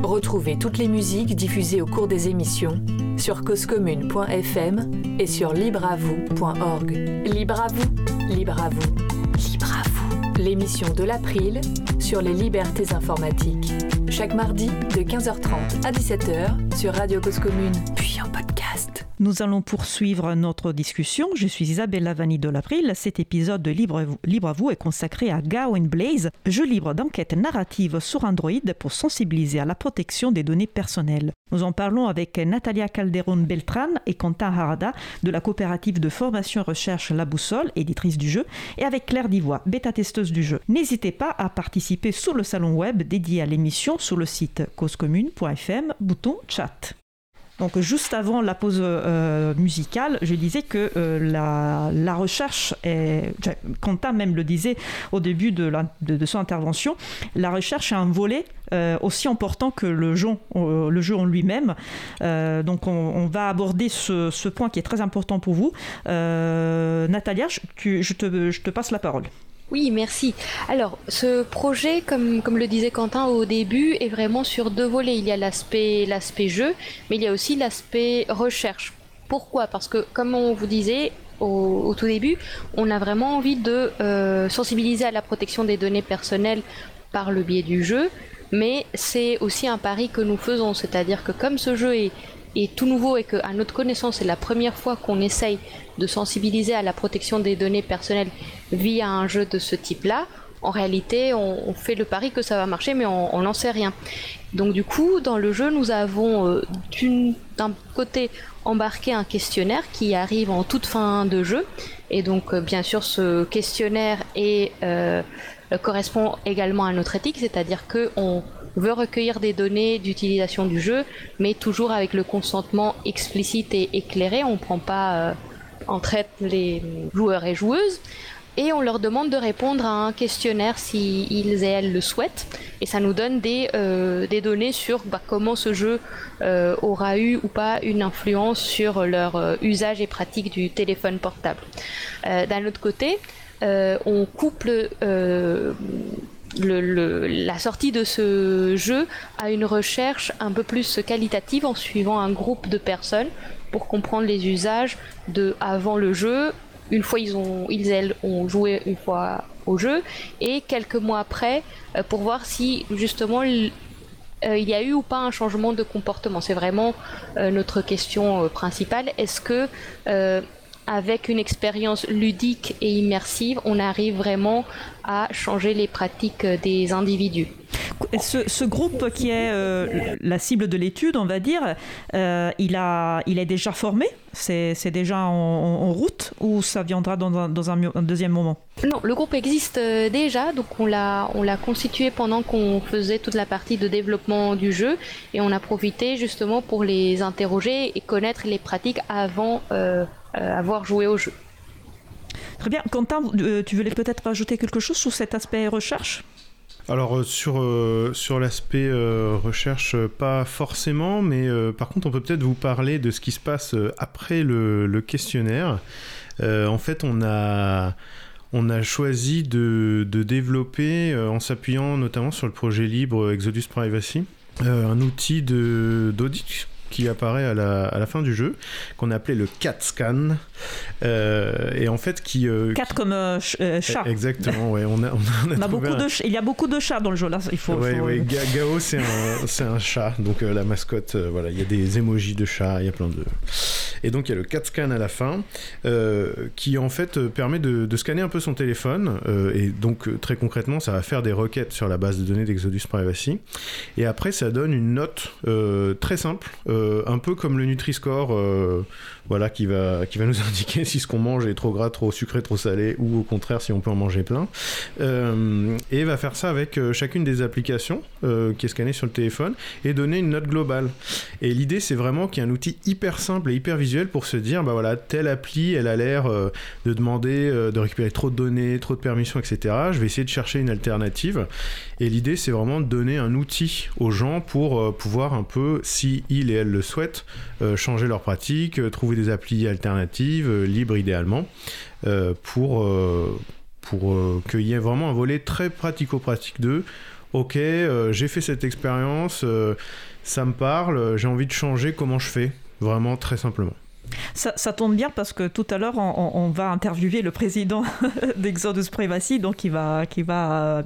Retrouvez toutes les musiques diffusées au cours des émissions sur causecommune.fm et sur libreavoue.org. Libre à vous, libre à vous, libre à vous. L'émission de l'April sur les libertés informatiques. Chaque mardi de 15h30 à 17h sur Radio Cause Commune, puis en podcast. Nous allons poursuivre notre discussion. Je suis Isabelle Lavani de l'April. Cet épisode de Libre, Libre à vous est consacré à Gawain Blaze, jeu libre d'enquête narrative sur Android pour sensibiliser à la protection des données personnelles. Nous en parlons avec Natalia Calderon Beltran et Quentin Harada de la coopérative de formation recherche La Boussole, éditrice du jeu, et avec Claire Divois, bêta-testeuse du jeu. N'hésitez pas à participer sur le salon web dédié à l'émission sur le site causecommune.fm, bouton chat. Donc juste avant la pause euh, musicale, je disais que euh, la, recherche, est, Quentin même le disait au début de, son intervention, la recherche est un volet euh, aussi important que le jeu, en lui-même. Donc on, va aborder ce, point qui est très important pour vous. Natalia, je te passe la parole. Oui, merci. Alors, ce projet, comme, le disait Quentin au début, est vraiment sur deux volets. Il y a l'aspect, jeu, mais il y a aussi l'aspect recherche. Pourquoi? Parce que, comme on vous disait au, au, tout début, on a vraiment envie de euh, sensibiliser à la protection des données personnelles par le biais du jeu, mais c'est aussi un pari que nous faisons, c'est-à-dire que comme ce jeu est, est tout nouveau et qu'à notre connaissance c'est la première fois qu'on essaye de sensibiliser à la protection des données personnelles via un jeu de ce type-là, en réalité, on, fait le pari que ça va marcher, mais on n'en sait rien. Donc du coup, dans le jeu, nous avons euh, d'un côté embarqué un questionnaire qui arrive en toute fin de jeu, et donc euh, bien sûr, ce questionnaire est, euh, correspond également à notre éthique, c'est-à-dire que on veut recueillir des données d'utilisation du jeu, mais toujours avec le consentement explicite et éclairé. On ne prend pas en traite les joueurs et joueuses et on leur demande de répondre à un questionnaire si ils et elles le souhaitent et ça nous donne des, euh, des données sur bah, comment ce jeu euh, aura eu ou pas une influence sur leur euh, usage et pratique du téléphone portable. D'un autre côté, on couple la sortie de ce jeu à une recherche un peu plus qualitative en suivant un groupe de personnes pour comprendre les usages de avant le jeu une fois ils ont ils elles ont joué une fois au jeu et quelques mois après euh, pour voir si justement il, euh, il y a eu ou pas un changement de comportement. C'est vraiment euh, notre question principale. Est-ce que avec une expérience ludique et immersive, on arrive vraiment à changer les pratiques des individus. Ce, ce, groupe qui est euh, la cible de l'étude, on va dire, euh, il, a, il est déjà formé? C'est déjà en, en, route ou ça viendra dans un, dans un, un deuxième moment? Non, le groupe existe euh, déjà, donc on l'a constitué pendant qu'on faisait toute la partie de développement du jeu et on a profité justement pour les interroger et connaître les pratiques avant euh, avoir joué au jeu. Très bien. Quentin, tu voulais peut-être rajouter quelque chose sur cet aspect recherche? Alors euh, sur, euh, sur l'aspect euh, recherche, pas forcément, mais euh, par contre on peut peut-être vous parler de ce qui se passe après le, le questionnaire. en fait on a, on a choisi de, de développer, en s'appuyant notamment sur le projet libre Exodus Privacy, un outil d'audit qui apparaît à la, à la fin du jeu, qu'on appelait le cat scan, euh, et en fait qui... Euh, cat comme euh, ch chat. Exactement, ouais. On a, on a, on a beaucoup un... de il y a beaucoup de chats dans le jeu, là, il faut... Ouais, faut... ouais, Gao, c'est un, un chat, donc la mascotte, voilà, il y a des emojis de chat, il y a plein de... Et donc il y a le cat scan à la fin, qui en fait permet de, de, scanner un peu son téléphone, et donc très concrètement, ça va faire des requêtes sur la base de données d'Exodus Privacy, et après ça donne une note très simple, euh, un peu comme le Nutri-Score, euh, voilà, qui va, qui va nous indiquer si ce qu'on mange est trop gras, trop sucré, trop salé, ou au contraire si on peut en manger plein. Euh, et va faire ça avec euh, chacune des applications euh, qui est scannée sur le téléphone et donner une note globale. Et l'idée, c'est vraiment qu'il y a un outil hyper simple et hyper visuel pour se dire, bah voilà, telle appli, elle a l'air de demander de récupérer trop de données, trop de permissions, etc. Je vais essayer de chercher une alternative. Et l'idée, c'est vraiment de donner un outil aux gens pour pouvoir un peu, si ils et elles le souhaitent, changer leur pratique, trouver des applis alternatives, libres idéalement, pour, pour qu'il y ait vraiment un volet très pratico-pratique d'eux. Ok, j'ai fait cette expérience ça me parle, j'ai envie de changer comment je fais, vraiment très simplement. Ça, tombe bien parce que tout à l'heure, on, va interviewer le président d'Exodus Privacy, donc il va, qui va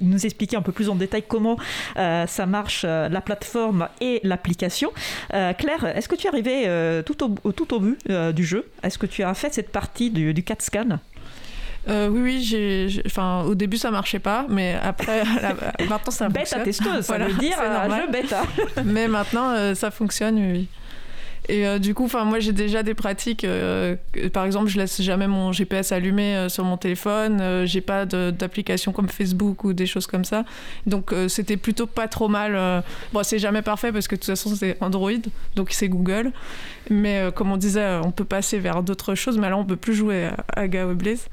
nous expliquer un peu plus en détail comment euh, ça marche, euh, la plateforme et l'application. Euh, Claire, est-ce que tu es arrivé tout, au, tout au but du jeu? Est-ce que tu as fait cette partie du, du CAT scan? Oui, oui, j'ai, enfin, au début ça marchait pas, mais après, maintenant ça bêta fonctionne. testeuse, ça veut dire un jeu bêta. mais maintenant ça fonctionne, oui. Et euh, du coup, enfin, moi, j'ai déjà des pratiques. Euh, par exemple, je laisse jamais mon GPS allumé euh, sur mon téléphone. j'ai pas d'application comme Facebook ou des choses comme ça. Donc, c'était plutôt pas trop mal. Bon, c'est jamais parfait parce que de toute façon, c'est Android, donc c'est Google. Mais comme on disait, on peut passer vers d'autres choses. Mais là, on peut plus jouer à, à Blaze.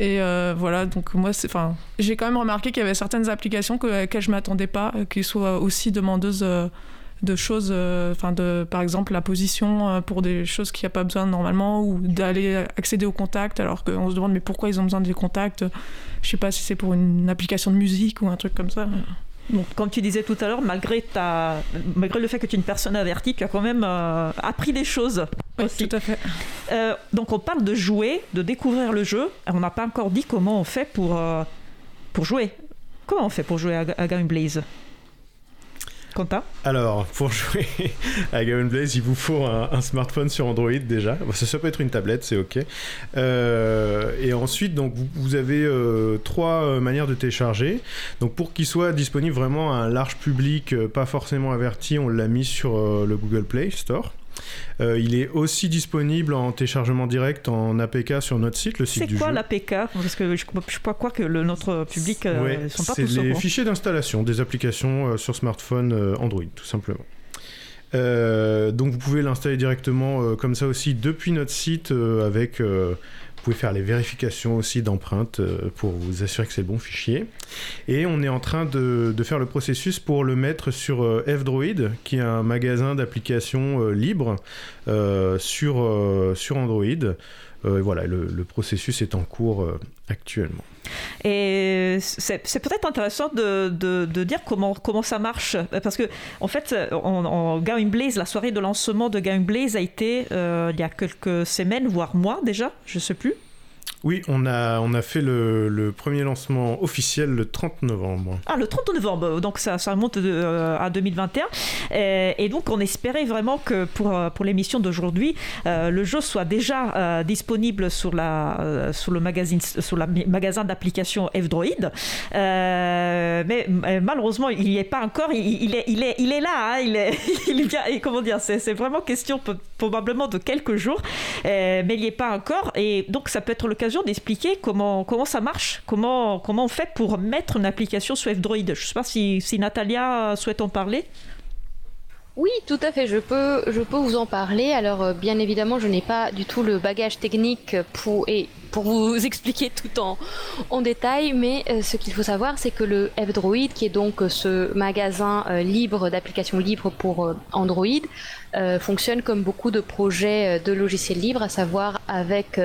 Et voilà, donc moi, j'ai quand même remarqué qu'il y avait certaines applications que, auxquelles je m'attendais pas, qui soient aussi demandeuses de choses, euh, enfin de par exemple la position euh, pour des choses qu'il n'y a pas besoin normalement ou d'aller accéder aux contacts alors qu'on se demande mais pourquoi ils ont besoin des contacts? Je sais pas si c'est pour une application de musique ou un truc comme ça. Donc, comme tu disais tout à l'heure, malgré, ta... malgré le fait que tu es une personne avertie, tu as quand même euh, appris des choses. Oui, tout à fait. donc, on parle de jouer, de découvrir le jeu. On n'a pas encore dit comment on fait pour, pour jouer. Comment on fait pour jouer à, à Game Blaze? Quentin Alors, pour jouer à Game Blaze, il vous faut un, smartphone sur Android déjà. ça, peut être une tablette, c'est ok. Euh, et ensuite, donc, vous, avez euh, trois euh, manières de télécharger. Donc, pour qu'il soit disponible vraiment à un large public, pas forcément averti, on l'a mis sur le Google Play Store. Euh, il est aussi disponible en téléchargement direct en APK sur notre site, le site du jeu. C'est quoi l'APK Parce que je ne pas croire que le, notre public euh, sont pas C'est les fichiers d'installation des applications euh, sur smartphone Android, tout simplement. donc vous pouvez l'installer directement comme ça aussi depuis notre site avec vous pouvez faire les vérifications aussi d'empreintes euh, pour vous assurer que c'est le bon fichier. Et on est en train de, faire le processus pour le mettre sur euh, F-Droid, qui est un magasin d'applications euh, libres sur, sur Android. Voilà, le, processus est en cours actuellement. Et c'est peut-être intéressant de, dire comment, ça marche. Parce que, en fait, en, la soirée de lancement de Game Blaze a été euh, il y a quelques semaines, voire mois déjà, je ne sais plus. Oui, on a, on a fait le, premier lancement officiel le 30 novembre. Ah, le 30 novembre, donc ça, ça remonte euh, à 2021. Et, donc on espérait vraiment que pour, euh, pour l'émission d'aujourd'hui, euh, le jeu soit déjà disponible sur, la, sur le magazine, sur la magasin d'applications F-Droid. mais malheureusement, il n'y est pas encore. Il, est, il, est, il est là, hein, il, est, il est bien. Et comment dire, c'est vraiment question probablement de quelques jours, mais il n'y est pas encore. Et donc ça peut être l'occasion d'expliquer comment, comment ça marche, comment, comment on fait pour mettre une application sur F-Droid. Je ne sais pas si, si Natalia souhaite en parler. Oui, tout à fait, je peux, je peux vous en parler. Alors, euh, bien évidemment, je n'ai pas du tout le bagage technique pour, et pour vous expliquer tout en, en détail, mais euh, ce qu'il faut savoir, c'est que le F-Droid, qui est donc euh, ce magasin libre d'applications libres pour Android, fonctionne comme beaucoup de projets de logiciels libres, à savoir avec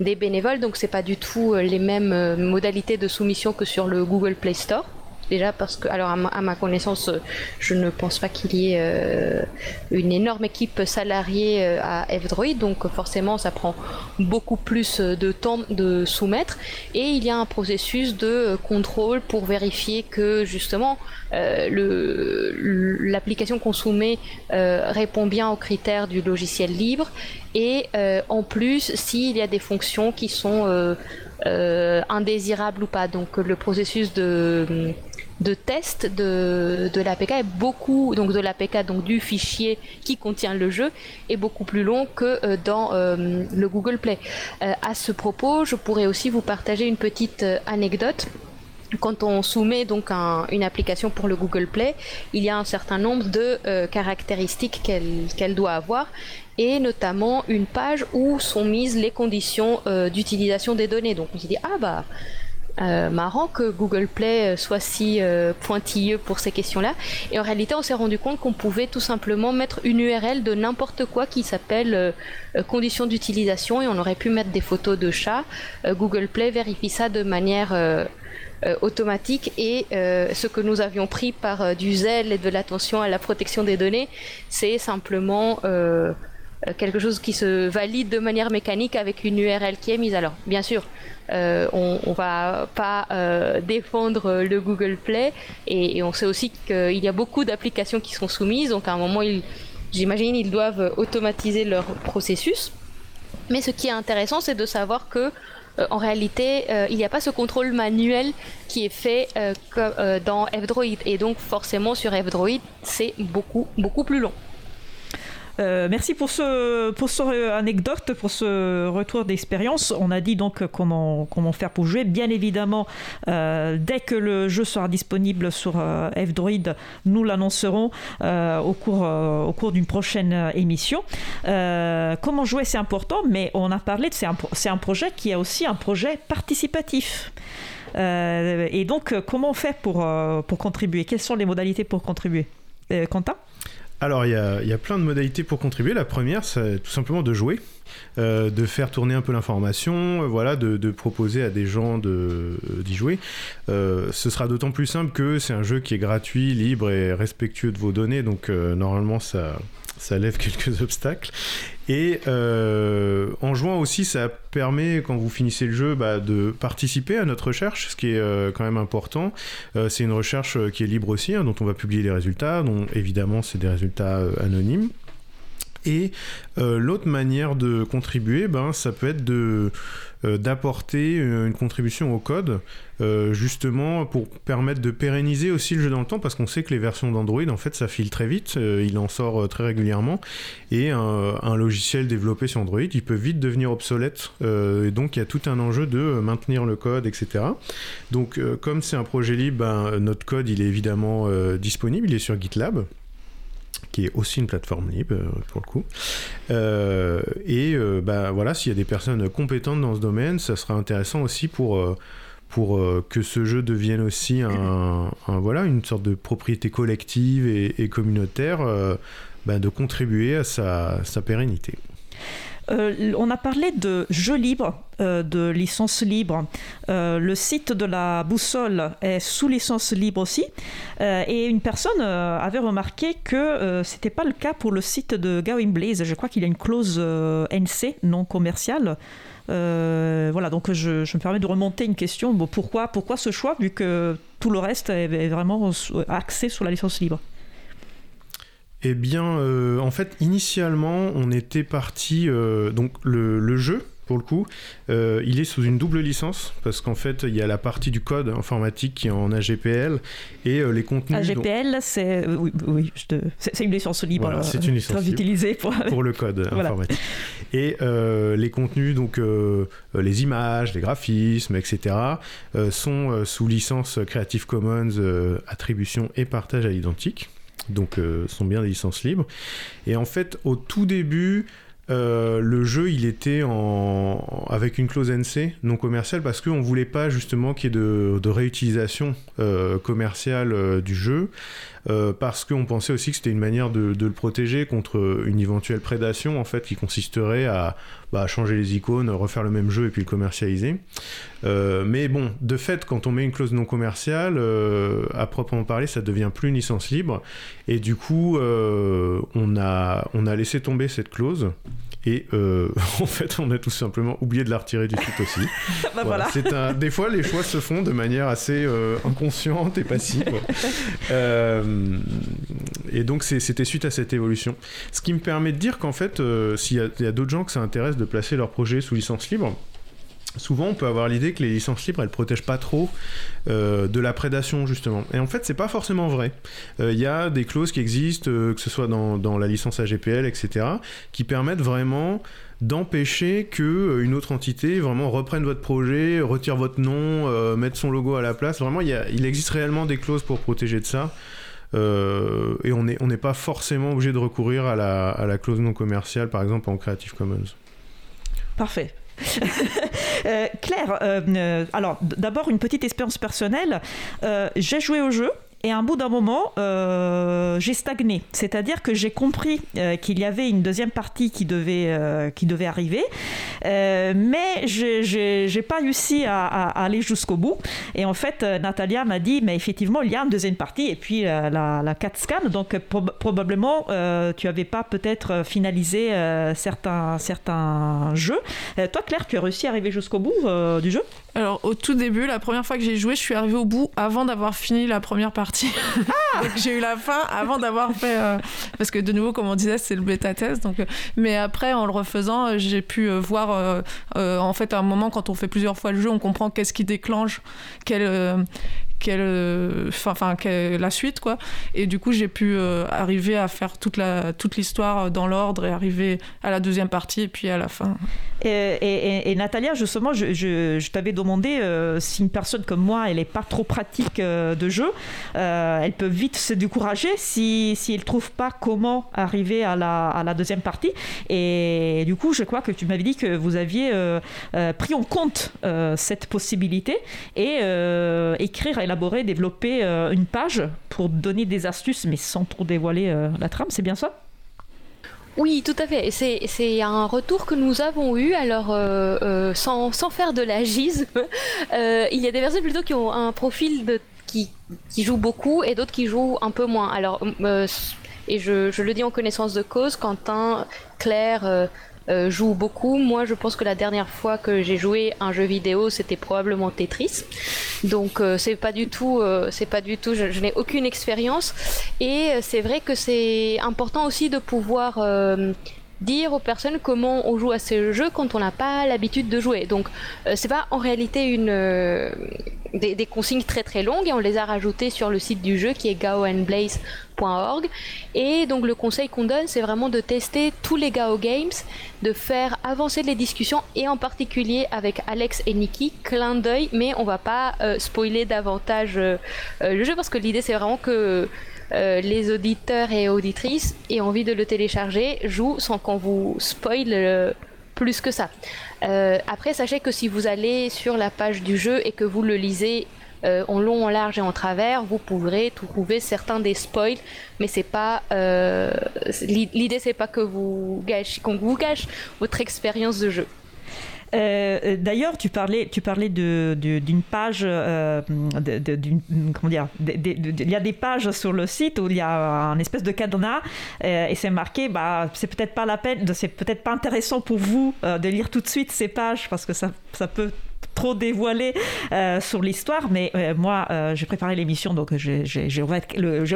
des bénévoles. Donc, c'est pas du tout les mêmes modalités de soumission que sur le Google Play Store. Déjà parce que, alors à ma, connaissance, je ne pense pas qu'il y ait euh, une énorme équipe salariée euh, à F-Droid, donc forcément ça prend beaucoup plus de temps de soumettre. Et il y a un processus de contrôle pour vérifier que justement euh, l'application qu'on soumet répond bien aux critères du logiciel libre. Et en plus, s'il y a des fonctions qui sont indésirables ou pas. Donc le processus de de test de, de l'APK est beaucoup, donc de l'APK, donc du fichier qui contient le jeu, est beaucoup plus long que euh, dans euh, le Google Play. Euh, à ce propos, je pourrais aussi vous partager une petite anecdote. quand on soumet donc une application pour le Google Play, il y a un certain nombre de euh, caractéristiques qu'elle doit avoir et notamment une page où sont mises les conditions euh, d'utilisation des données. Donc on se dit ah bah euh, marrant que Google Play soit si pointilleux pour ces questions-là. Et en réalité, on s'est rendu compte qu'on pouvait tout simplement mettre une URL de n'importe quoi qui s'appelle conditions d'utilisation et on aurait pu mettre des photos de chats. Google Play vérifie ça de manière euh, automatique et euh, ce que nous avions pris par euh, du zèle et de l'attention à la protection des données, c'est simplement quelque chose qui se valide de manière mécanique avec une URL qui est mise. Alors, bien sûr, on, ne va pas défendre le Google Play et, on sait aussi qu'il y a beaucoup d'applications qui sont soumises. Donc, à un moment, j'imagine, ils doivent automatiser leur processus. Mais ce qui est intéressant, c'est de savoir que euh, en réalité, euh, il n'y a pas ce contrôle manuel qui est fait euh, dans F-Droid. Et donc, forcément, sur F-Droid, c'est beaucoup, beaucoup plus long. Euh, merci pour ce, pour ce anecdote, pour ce retour d'expérience. On a dit donc comment, comment faire pour jouer. Bien évidemment, euh, dès que le jeu sera disponible sur euh, F-Droid, nous l'annoncerons au cours, au cours d'une prochaine émission. comment jouer, c'est important, mais on a parlé de c'est un, c'est un projet qui est aussi un projet participatif. et donc, comment fait pour, pour contribuer? Quelles sont les modalités pour contribuer? Quentin? Alors, il y, a, plein de modalités pour contribuer. La première, c'est tout simplement de jouer, euh, de faire tourner un peu l'information, euh, voilà, de, proposer à des gens euh, d'y jouer. ce sera d'autant plus simple que c'est un jeu qui est gratuit, libre et respectueux de vos données, donc normalement, ça, ça lève quelques obstacles. Et euh, en jouant aussi, ça permet, quand vous finissez le jeu, bah, de participer à notre recherche, ce qui est euh, quand même important. Euh, c'est une recherche qui est libre aussi, hein, dont on va publier les résultats, dont évidemment c'est des résultats anonymes. Et l'autre manière de contribuer, ben, ça peut être euh, d'apporter euh, une contribution au code, euh, justement pour permettre de pérenniser aussi le jeu dans le temps, parce qu'on sait que les versions d'Android, en fait, ça file très vite, il en sort très régulièrement, et un, logiciel développé sur Android, il peut vite devenir obsolète, et donc il y a tout un enjeu de maintenir le code, etc. Donc, comme c'est un projet libre, ben, notre code, il est évidemment disponible, il est sur GitLab qui est aussi une plateforme libre euh, pour le coup. Euh, et euh, bah, voilà, s'il y a des personnes compétentes dans ce domaine, ça sera intéressant aussi pour pour que ce jeu devienne aussi un, voilà, une sorte de propriété collective et, communautaire, bah, de contribuer à sa, sa pérennité. Euh, on a parlé de jeux libres, euh, de licence libre. Euh, le site de la boussole est sous licence libre aussi. et une personne avait remarqué que ce n'était pas le cas pour le site de Gawin Blaze. Je crois qu'il y a une clause NC non commerciale. voilà, donc je, me permets de remonter une question. pourquoi, pourquoi ce choix vu que tout le reste est vraiment axé sur la licence libre? Eh bien, euh, en fait, initialement, on était parti. Euh, donc, le, jeu, pour le coup, euh, il est sous une double licence parce qu'en fait, il y a la partie du code informatique qui est en AGPL et les contenus. AGPL, c'est oui, c'est une licence libre. c'est une licence très utilisée pour... pour le code informatique. Et les contenus, donc les images, les graphismes, etc., sont sous licence Creative Commons, attribution et partage à l'identique donc euh, sont bien des licences libres. Et en fait, au tout début, euh, le jeu, il était avec une clause NC non commerciale parce qu'on ne voulait pas justement qu'il y ait de, réutilisation euh, commerciale du jeu. Euh, parce qu'on pensait aussi que c'était une manière de, le protéger contre une éventuelle prédation en fait qui consisterait à bah, changer les icônes, refaire le même jeu et puis le commercialiser. Euh, mais bon, de fait, quand on met une clause non commerciale, euh, à proprement parler, ça devient plus une licence libre et du coup, on a on a laissé tomber cette clause. Et euh, en fait, on a tout simplement oublié de la retirer du site aussi. bah voilà. C'est un... Des fois, les choix se font de manière assez euh, inconsciente et passive. Euh, et donc, c'était suite à cette évolution. Ce qui me permet de dire qu'en fait, s'il y a, a d'autres gens que ça intéresse de placer leur projet sous licence libre, souvent on peut avoir l'idée que les licences libres elles protègent pas trop euh, de la prédation justement. Et en fait c'est pas forcément vrai. Euh, Il y a des clauses qui existent, euh, que ce soit dans, la licence AGPL, etc., qui permettent vraiment d'empêcher que une autre entité vraiment reprenne votre projet, retire votre nom, mette son logo à la place. Vraiment il, existe réellement des clauses pour protéger de ça. Et on n'est on n'est pas forcément obligé de recourir à la, à la clause non commerciale, par exemple en Creative Commons. Parfait. euh, Claire, euh, alors d'abord une petite expérience personnelle. Euh, j'ai joué au jeu et à un bout d'un moment, euh, j'ai stagné. C'est-à-dire que j'ai compris euh, qu'il y avait une deuxième partie qui devait, euh, qui devait arriver, mais j'ai n'ai pas réussi à, aller jusqu'au bout. Et en fait, Natalia m'a dit, mais effectivement, il y a une deuxième partie, et puis la, la 4 scan, donc prob probablement, tu n'avais pas peut-être finalisé certains, certains jeux. toi, Claire, tu as réussi à arriver jusqu'au bout du jeu? Alors au tout début, la première fois que j'ai joué, je suis arrivée au bout avant d'avoir fini la première partie. Ah. Donc j'ai eu la fin avant d'avoir fait euh, parce que de nouveau comme on disait c'est le bêta test donc euh, mais après en le refaisant j'ai pu euh, voir en fait à un moment quand on fait plusieurs fois le jeu on comprend qu'est-ce qui déclenche quel quelle enfin quelle, la suite quoi. Et du coup j'ai pu euh, arriver à faire toute la toute l'histoire dans l'ordre et arriver à la deuxième partie et puis à la fin. Et, et, justement je, je, t'avais demandé euh, si une personne comme moi elle est pas trop pratique euh, de jeu euh, elle peut vite se décourager si, si elle trouve pas comment arriver à la, à la deuxième partie. Et du coup je crois que tu m'avais dit que vous aviez euh, euh, pris en compte cette possibilité et écrire élaborer, développer euh, une page pour donner des astuces, mais sans trop dévoiler euh, la trame, c'est bien ça? Oui, tout à fait. C'est un retour que nous avons eu. Alors, euh, sans, sans, faire de l'agisme, euh, il y a des personnes plutôt qui ont un profil de, qui, qui jouent beaucoup et d'autres qui jouent un peu moins. Alors, et je, je, le dis en connaissance de cause, Quentin, Claire, euh, joue beaucoup. Moi, je pense que la dernière fois que j'ai joué un jeu vidéo, c'était probablement Tetris. Donc, euh, c'est pas du tout, euh, c'est pas du tout. Je, je n'ai aucune expérience. Et c'est vrai que c'est important aussi de pouvoir dire aux personnes comment on joue à ce jeu quand on n'a pas l'habitude de jouer. Donc euh, c'est pas en réalité une euh, des, des, consignes très très longues et on les a rajoutées sur le site du jeu qui est gaoandblaze.org et donc le conseil qu'on donne c'est vraiment de tester tous les Gao Games, de faire avancer les discussions et en particulier avec Alex et Nikki, clin d'œil mais on va pas euh, spoiler davantage euh, le jeu parce que l'idée c'est vraiment que euh, les auditeurs et auditrices aient envie de le télécharger, jouent sans qu'on vous spoil euh, plus que ça. Euh, après, sachez que si vous allez sur la page du jeu et que vous le lisez en long, en large et en travers, vous pourrez trouver certains des spoils, mais c'est pas l'idée, c'est pas que vous gâche, qu'on vous gâche votre expérience de jeu. Euh, D'ailleurs, tu parlais, tu parlais d'une page, euh, comment dire, il y a des pages sur le site où il y a un espèce de cadenas euh, et c'est marqué, bah, c'est peut-être pas la peine, c'est peut-être pas intéressant pour vous euh, de lire tout de suite ces pages parce que ça, ça peut trop dévoiler euh, sur l'histoire, mais euh, moi, euh, j'ai préparé l'émission, donc j'ai ouvert,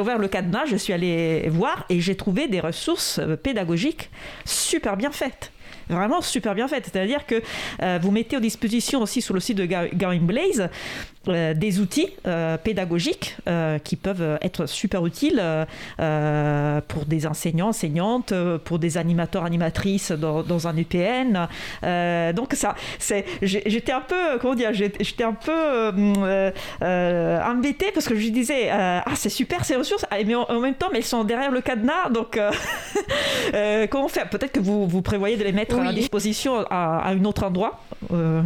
ouvert, le cadenas, je suis allée voir et j'ai trouvé des ressources pédagogiques super bien faites vraiment super bien faite. C'est-à-dire que euh, vous mettez à disposition aussi sur le site de Going Blaze euh, des outils euh, pédagogiques qui peuvent être super utiles pour des enseignants, enseignantes, pour des animateurs, animatrices dans, dans un UPN. donc ça, c'est, j'étais un peu, comment dire, j'étais un peu embêtée parce que je disais, ah c'est super ces ressources, mais en, en, même temps, mais elles sont derrière le cadenas, donc comment faire? Peut-être que vous, vous prévoyez de les mettre oui. à disposition à, à un autre endroit euh...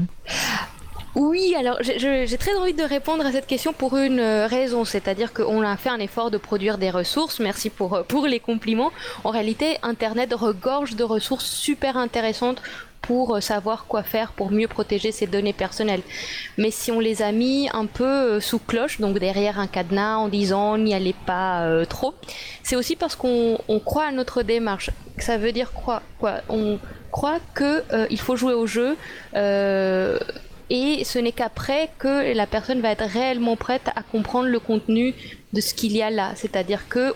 Oui, alors j'ai très envie de répondre à cette question pour une raison, c'est-à-dire qu'on a fait un effort de produire des ressources, merci pour, pour les compliments. En réalité, Internet regorge de ressources super intéressantes pour savoir quoi faire pour mieux protéger ses données personnelles. Mais si on les a mis un peu sous cloche, donc derrière un cadenas en disant n'y allez pas euh, trop, c'est aussi parce qu'on croit à notre démarche. Ça veut dire quoi, quoi? On croit que euh, il faut jouer au jeu. Euh, et ce n'est qu'après que la personne va être réellement prête à comprendre le contenu de ce qu'il y a là. C'est-à-dire que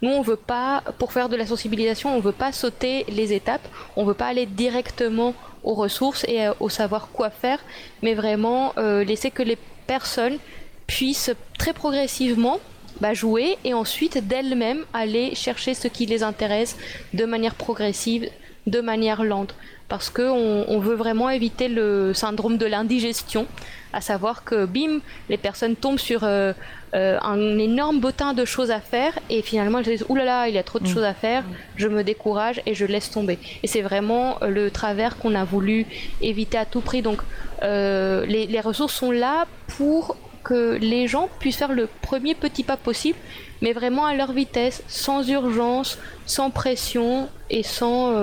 nous, on veut pas, pour faire de la sensibilisation, on veut pas sauter les étapes, on veut pas aller directement aux ressources et euh, au savoir quoi faire, mais vraiment euh, laisser que les personnes puissent très progressivement bah, jouer et ensuite d'elles-mêmes aller chercher ce qui les intéresse de manière progressive, de manière lente. Parce qu'on on veut vraiment éviter le syndrome de l'indigestion, à savoir que bim, les personnes tombent sur euh, euh, un énorme bottin de choses à faire et finalement elles se disent oulala, là là, il y a trop de choses à faire, je me décourage et je laisse tomber. Et c'est vraiment euh, le travers qu'on a voulu éviter à tout prix. Donc les, les ressources sont là pour que les gens puissent faire le premier petit pas possible, mais vraiment à leur vitesse, sans urgence, sans pression et sans,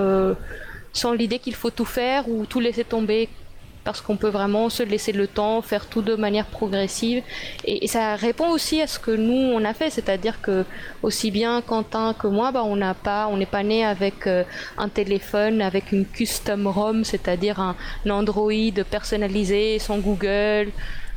sans l'idée qu'il faut tout faire ou tout laisser tomber parce qu'on peut vraiment se laisser le temps, faire tout de manière progressive. Et, ça répond aussi à ce que nous on a fait, c'est-à-dire que aussi bien Quentin que moi, bah, on n'a pas, on n'est pas né avec euh, un téléphone avec une custom ROM, c'est-à-dire un Android personnalisé sans Google.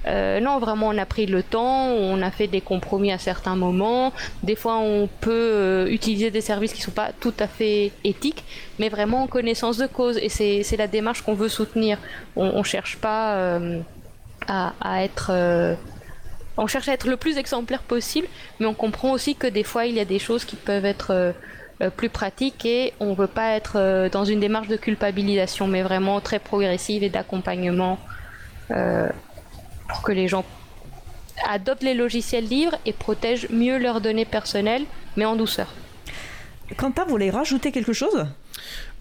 Euh, non, vraiment, on a pris le temps, on a fait des compromis à certains moments. Des fois, on peut euh, utiliser des services qui ne sont pas tout à fait éthiques, mais vraiment en connaissance de cause. Et c'est la démarche qu'on veut soutenir. On ne cherche pas euh, à, être... on cherche à être le plus exemplaire possible, mais on comprend aussi que des fois, il y a des choses qui peuvent être... plus pratiques et on ne veut pas être dans une démarche de culpabilisation, mais vraiment très progressive et d'accompagnement pour que les gens adoptent les logiciels libres et protègent mieux leurs données personnelles, mais en douceur. Quentin, vous voulez rajouter quelque chose?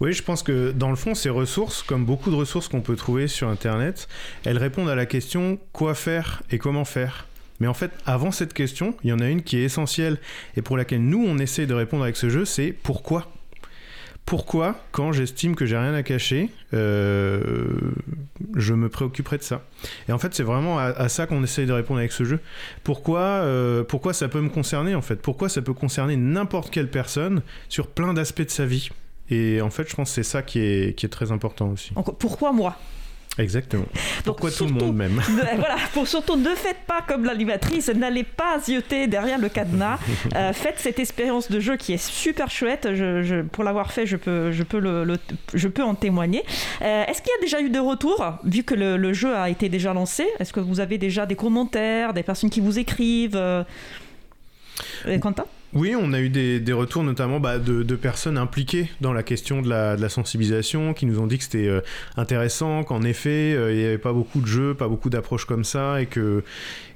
Oui, je pense que dans le fond, ces ressources, comme beaucoup de ressources qu'on peut trouver sur Internet, elles répondent à la question quoi faire et comment faire? Mais en fait, avant cette question, il y en a une qui est essentielle et pour laquelle nous, on essaie de répondre avec ce jeu, c'est pourquoi? Pourquoi, quand j'estime que j'ai rien à cacher, euh, je me préoccuperai de ça Et en fait, c'est vraiment à, ça qu'on essaye de répondre avec ce jeu. Pourquoi, euh, pourquoi ça peut me concerner en fait? Pourquoi ça peut concerner n'importe quelle personne sur plein d'aspects de sa vie? Et en fait, je pense que c'est ça qui est, qui est très important aussi. pourquoi moi? Exactement. Pourquoi tout le monde même Voilà, pour surtout ne faites pas comme l'animatrice, n'allez pas zioter derrière le cadenas. Euh, faites cette expérience de jeu qui est super chouette. Je, pour l'avoir fait, je peux, je peux, le, je peux en témoigner. Euh, est-ce qu'il y a déjà eu des retours, vu que le, jeu a été déjà lancé? Est-ce que vous avez déjà des commentaires, des personnes qui vous écrivent euh, Quentin? Oui, on a eu des, retours notamment bah, de, personnes impliquées dans la question de la, sensibilisation qui nous ont dit que c'était euh, intéressant, qu'en effet, euh, il n'y avait pas beaucoup de jeux, pas beaucoup d'approches comme ça et que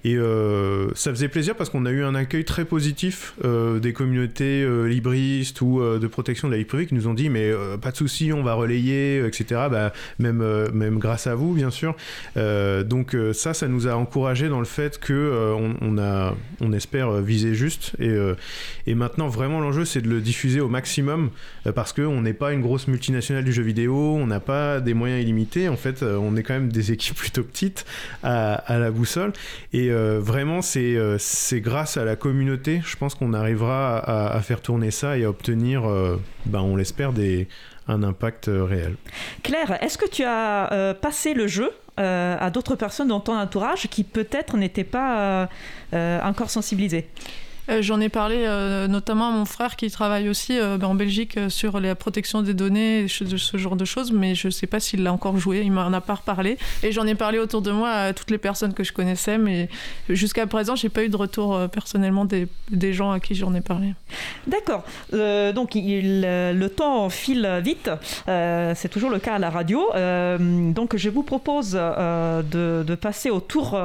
et euh, ça faisait plaisir parce qu'on a eu un accueil très positif euh, des communautés euh, libristes ou de protection de la vie privée qui nous ont dit mais pas de souci, on va relayer, etc. Bah, même, même grâce à vous, bien sûr. donc ça, ça nous a encouragé dans le fait que on, a, on espère viser juste. Et, et maintenant, vraiment, l'enjeu, c'est de le diffuser au maximum parce qu'on n'est pas une grosse multinationale du jeu vidéo, on n'a pas des moyens illimités. En fait, on est quand même des équipes plutôt petites à, à la boussole. Et euh, vraiment, euh, c'est grâce à la communauté, je pense qu'on arrivera à, faire tourner ça et à obtenir, euh, ben, on l'espère, un impact réel. Claire, est-ce que tu as passé le jeu à d'autres personnes dans ton entourage qui peut-être n'étaient pas encore sensibilisées? euh, j'en ai parlé euh, notamment à mon frère qui travaille aussi euh, ben, en Belgique sur la protection des données, ce, genre de choses, mais je ne sais pas s'il l'a encore joué, il m'en a pas reparlé. Et j'en ai parlé autour de moi à toutes les personnes que je connaissais, mais jusqu'à présent, j'ai pas eu de retour personnellement des, gens à qui j'en ai parlé. D'accord. donc le temps file vite, c'est toujours le cas à la radio. donc je vous propose de, de, passer au tour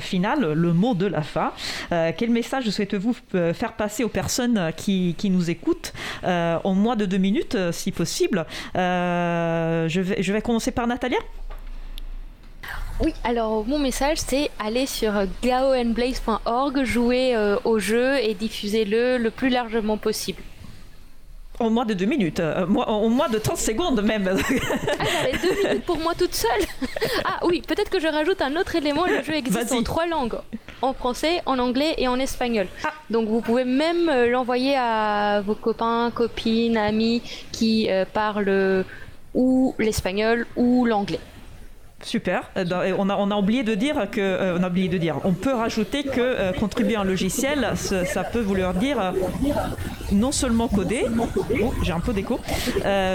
final, le mot de la fin. quel message souhaitez-vous euh, faire passer aux personnes qui, qui nous écoutent euh, en moins de deux minutes, euh, si possible. je, vais, je vais commencer par Natalia. Oui, alors mon message c'est aller sur gaoandblaze.org, jouer au jeu et diffuser-le le plus largement possible. En moins de deux minutes, en moins de 30 secondes même. ah, j'avais deux minutes pour moi toute seule. ah oui, peut-être que je rajoute un autre élément, le jeu existe en trois langues en français, en anglais et en espagnol. Ah. Donc vous pouvez même euh, l'envoyer à vos copains, copines, amis qui euh, parlent ou l'espagnol ou l'anglais. Super. Euh, On a, oublié de dire que, euh, on a oublié de dire, on peut rajouter que euh, contribuer à un logiciel, ça, peut vouloir dire non seulement coder, oh, j'ai un peu d'écho,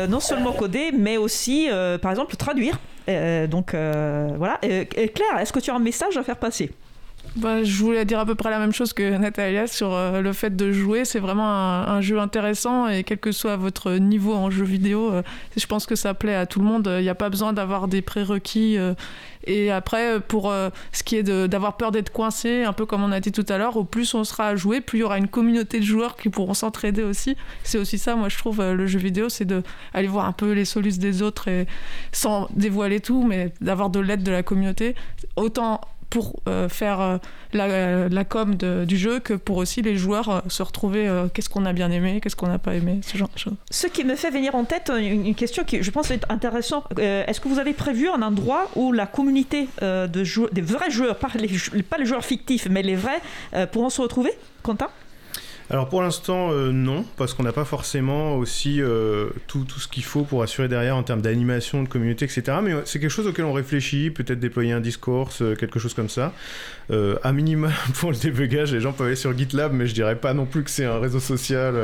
non seulement coder, mais aussi, par exemple, traduire. Donc voilà. Claire, est-ce que tu as un message à faire passer? Bah, je voulais dire à peu près la même chose que Natalia sur euh, le fait de jouer. C'est vraiment un, jeu intéressant et quel que soit votre niveau en jeu vidéo, euh, je pense que ça plaît à tout le monde. Il n'y a pas besoin d'avoir des prérequis. euh, et après, pour ce qui est d'avoir peur d'être coincé, un peu comme on a dit tout à l'heure, au plus on sera à jouer, plus il y aura une communauté de joueurs qui pourront s'entraider aussi. C'est aussi ça, moi je trouve, le jeu vidéo, c'est de aller voir un peu les solus des autres et sans dévoiler tout, mais d'avoir de l'aide de la communauté. Autant pour euh, faire euh, la, la com de- du jeu que pour aussi les joueurs euh, se retrouver qu'est-ce qu'on a bien aimé, qu'est-ce qu'on n'a pas aimé, ce genre de choses. Ce qui me fait venir en tête une, question qui, je pense, est intéressante. Est-ce que vous avez prévu un endroit où la communauté de des vrais joueurs, pas les, pas les joueurs fictifs, mais les vrais, pourront se retrouver? Quentin? Alors pour l'instant, euh, non, parce qu'on n'a pas forcément aussi euh, tout, ce qu'il faut pour assurer derrière en termes d'animation, de communauté, etc. Mais c'est quelque chose auquel on réfléchit, peut-être déployer un discours, euh, quelque chose comme ça. À minima, pour le débugage, les gens peuvent aller sur GitLab, mais je dirais pas non plus que c'est un réseau social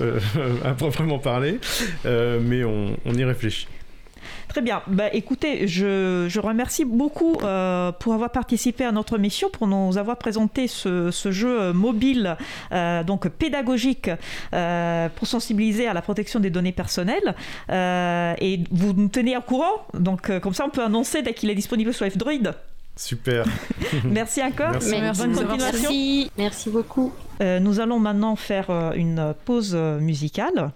à proprement parler. Mais on y réfléchit. Très bien. Bah, écoutez, je, je remercie beaucoup euh, pour avoir participé à notre mission, pour nous avoir présenté ce, ce jeu mobile, euh, donc pédagogique, euh, pour sensibiliser à la protection des données personnelles. Euh, et vous nous tenez au courant, donc euh, comme ça on peut annoncer dès qu'il est disponible sur F-Droid. Super. Merci encore. Merci. Merci Bonne continuation. Merci, merci beaucoup. Euh, nous allons maintenant faire une pause musicale.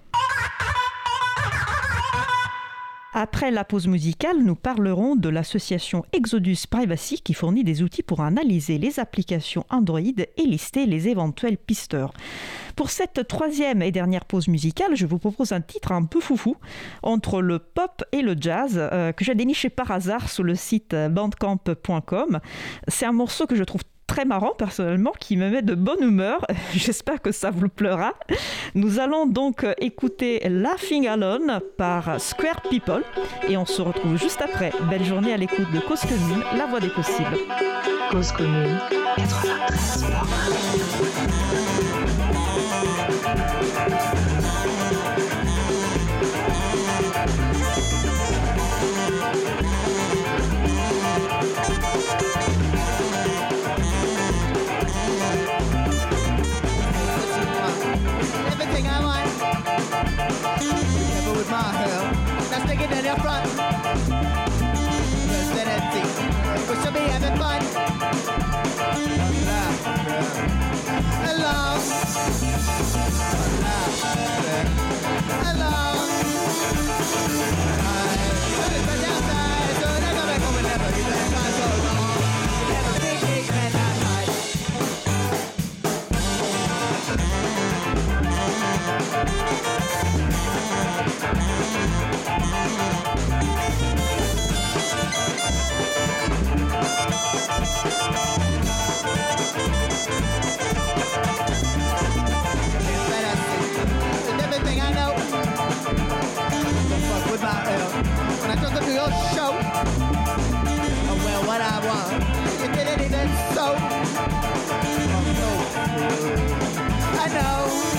Après la pause musicale, nous parlerons de l'association Exodus Privacy qui fournit des outils pour analyser les applications Android et lister les éventuels pisteurs. Pour cette troisième et dernière pause musicale, je vous propose un titre un peu foufou entre le pop et le jazz euh, que j'ai déniché par hasard sur le site bandcamp.com. C'est un morceau que je trouve très marrant personnellement qui me met de bonne humeur. J'espère que ça vous plaira. Nous allons donc écouter Laughing Alone par Square People et on se retrouve juste après. Belle journée à l'écoute de Cause Commune, la voix des possibles. Cause commune 93. in your front. Just an empty. We should be having fun. Hello. Hello. Hello. Your show, oh well, what I want, you didn't even so. Oh no, I know.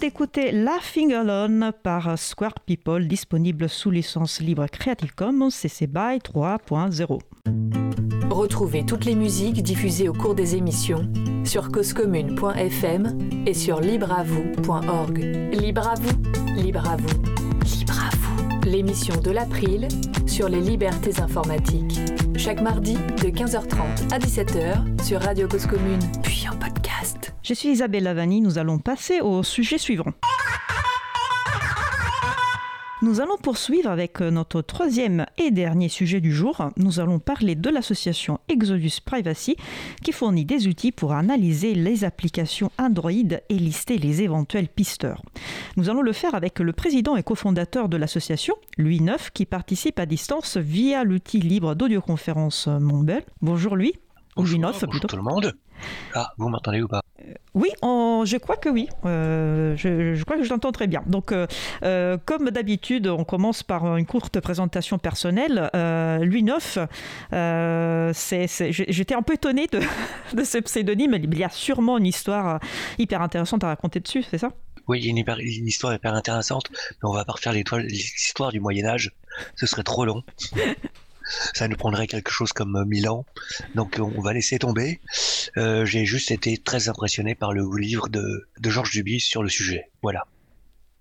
D'écouter Laughing Alone par Square People, disponible sous licence libre Creative Commons CC BY 3.0. Retrouvez toutes les musiques diffusées au cours des émissions sur causecommune.fm et sur libreavoue.org. Libre à vous, libre à vous. L'émission de l'April sur les libertés informatiques. Chaque mardi de 15h30 à 17h sur Radio Cause Commune, puis en podcast. Je suis Isabelle Lavani, nous allons passer au sujet suivant. Nous allons poursuivre avec notre troisième et dernier sujet du jour. Nous allons parler de l'association Exodus Privacy qui fournit des outils pour analyser les applications Android et lister les éventuels pisteurs. Nous allons le faire avec le président et cofondateur de l'association, Louis Neuf, qui participe à distance via l'outil libre d'audioconférence Mumble. Bonjour Louis. Ou Louis Neuf bonjour plutôt. tout le monde. Ah, vous m'entendez ou pas? Oui, en- je crois que oui. Euh, je, je crois que je t'entends très bien. Donc, euh, euh, comme d'habitude, on commence par une courte présentation personnelle. Euh, Louis euh, j'ai- j'étais un peu étonné de, de ce pseudonyme. Il y a sûrement une histoire hyper intéressante à raconter dessus, c'est ça? Oui, il y a une, hyper- une histoire hyper intéressante, mais on va pas refaire l'histoire du Moyen Âge. Ce serait trop long. Ça nous prendrait quelque chose comme euh, 1000 ans. Donc on va laisser tomber. Euh, J'ai juste été très impressionné par le livre de, de Georges Duby sur le sujet. Voilà.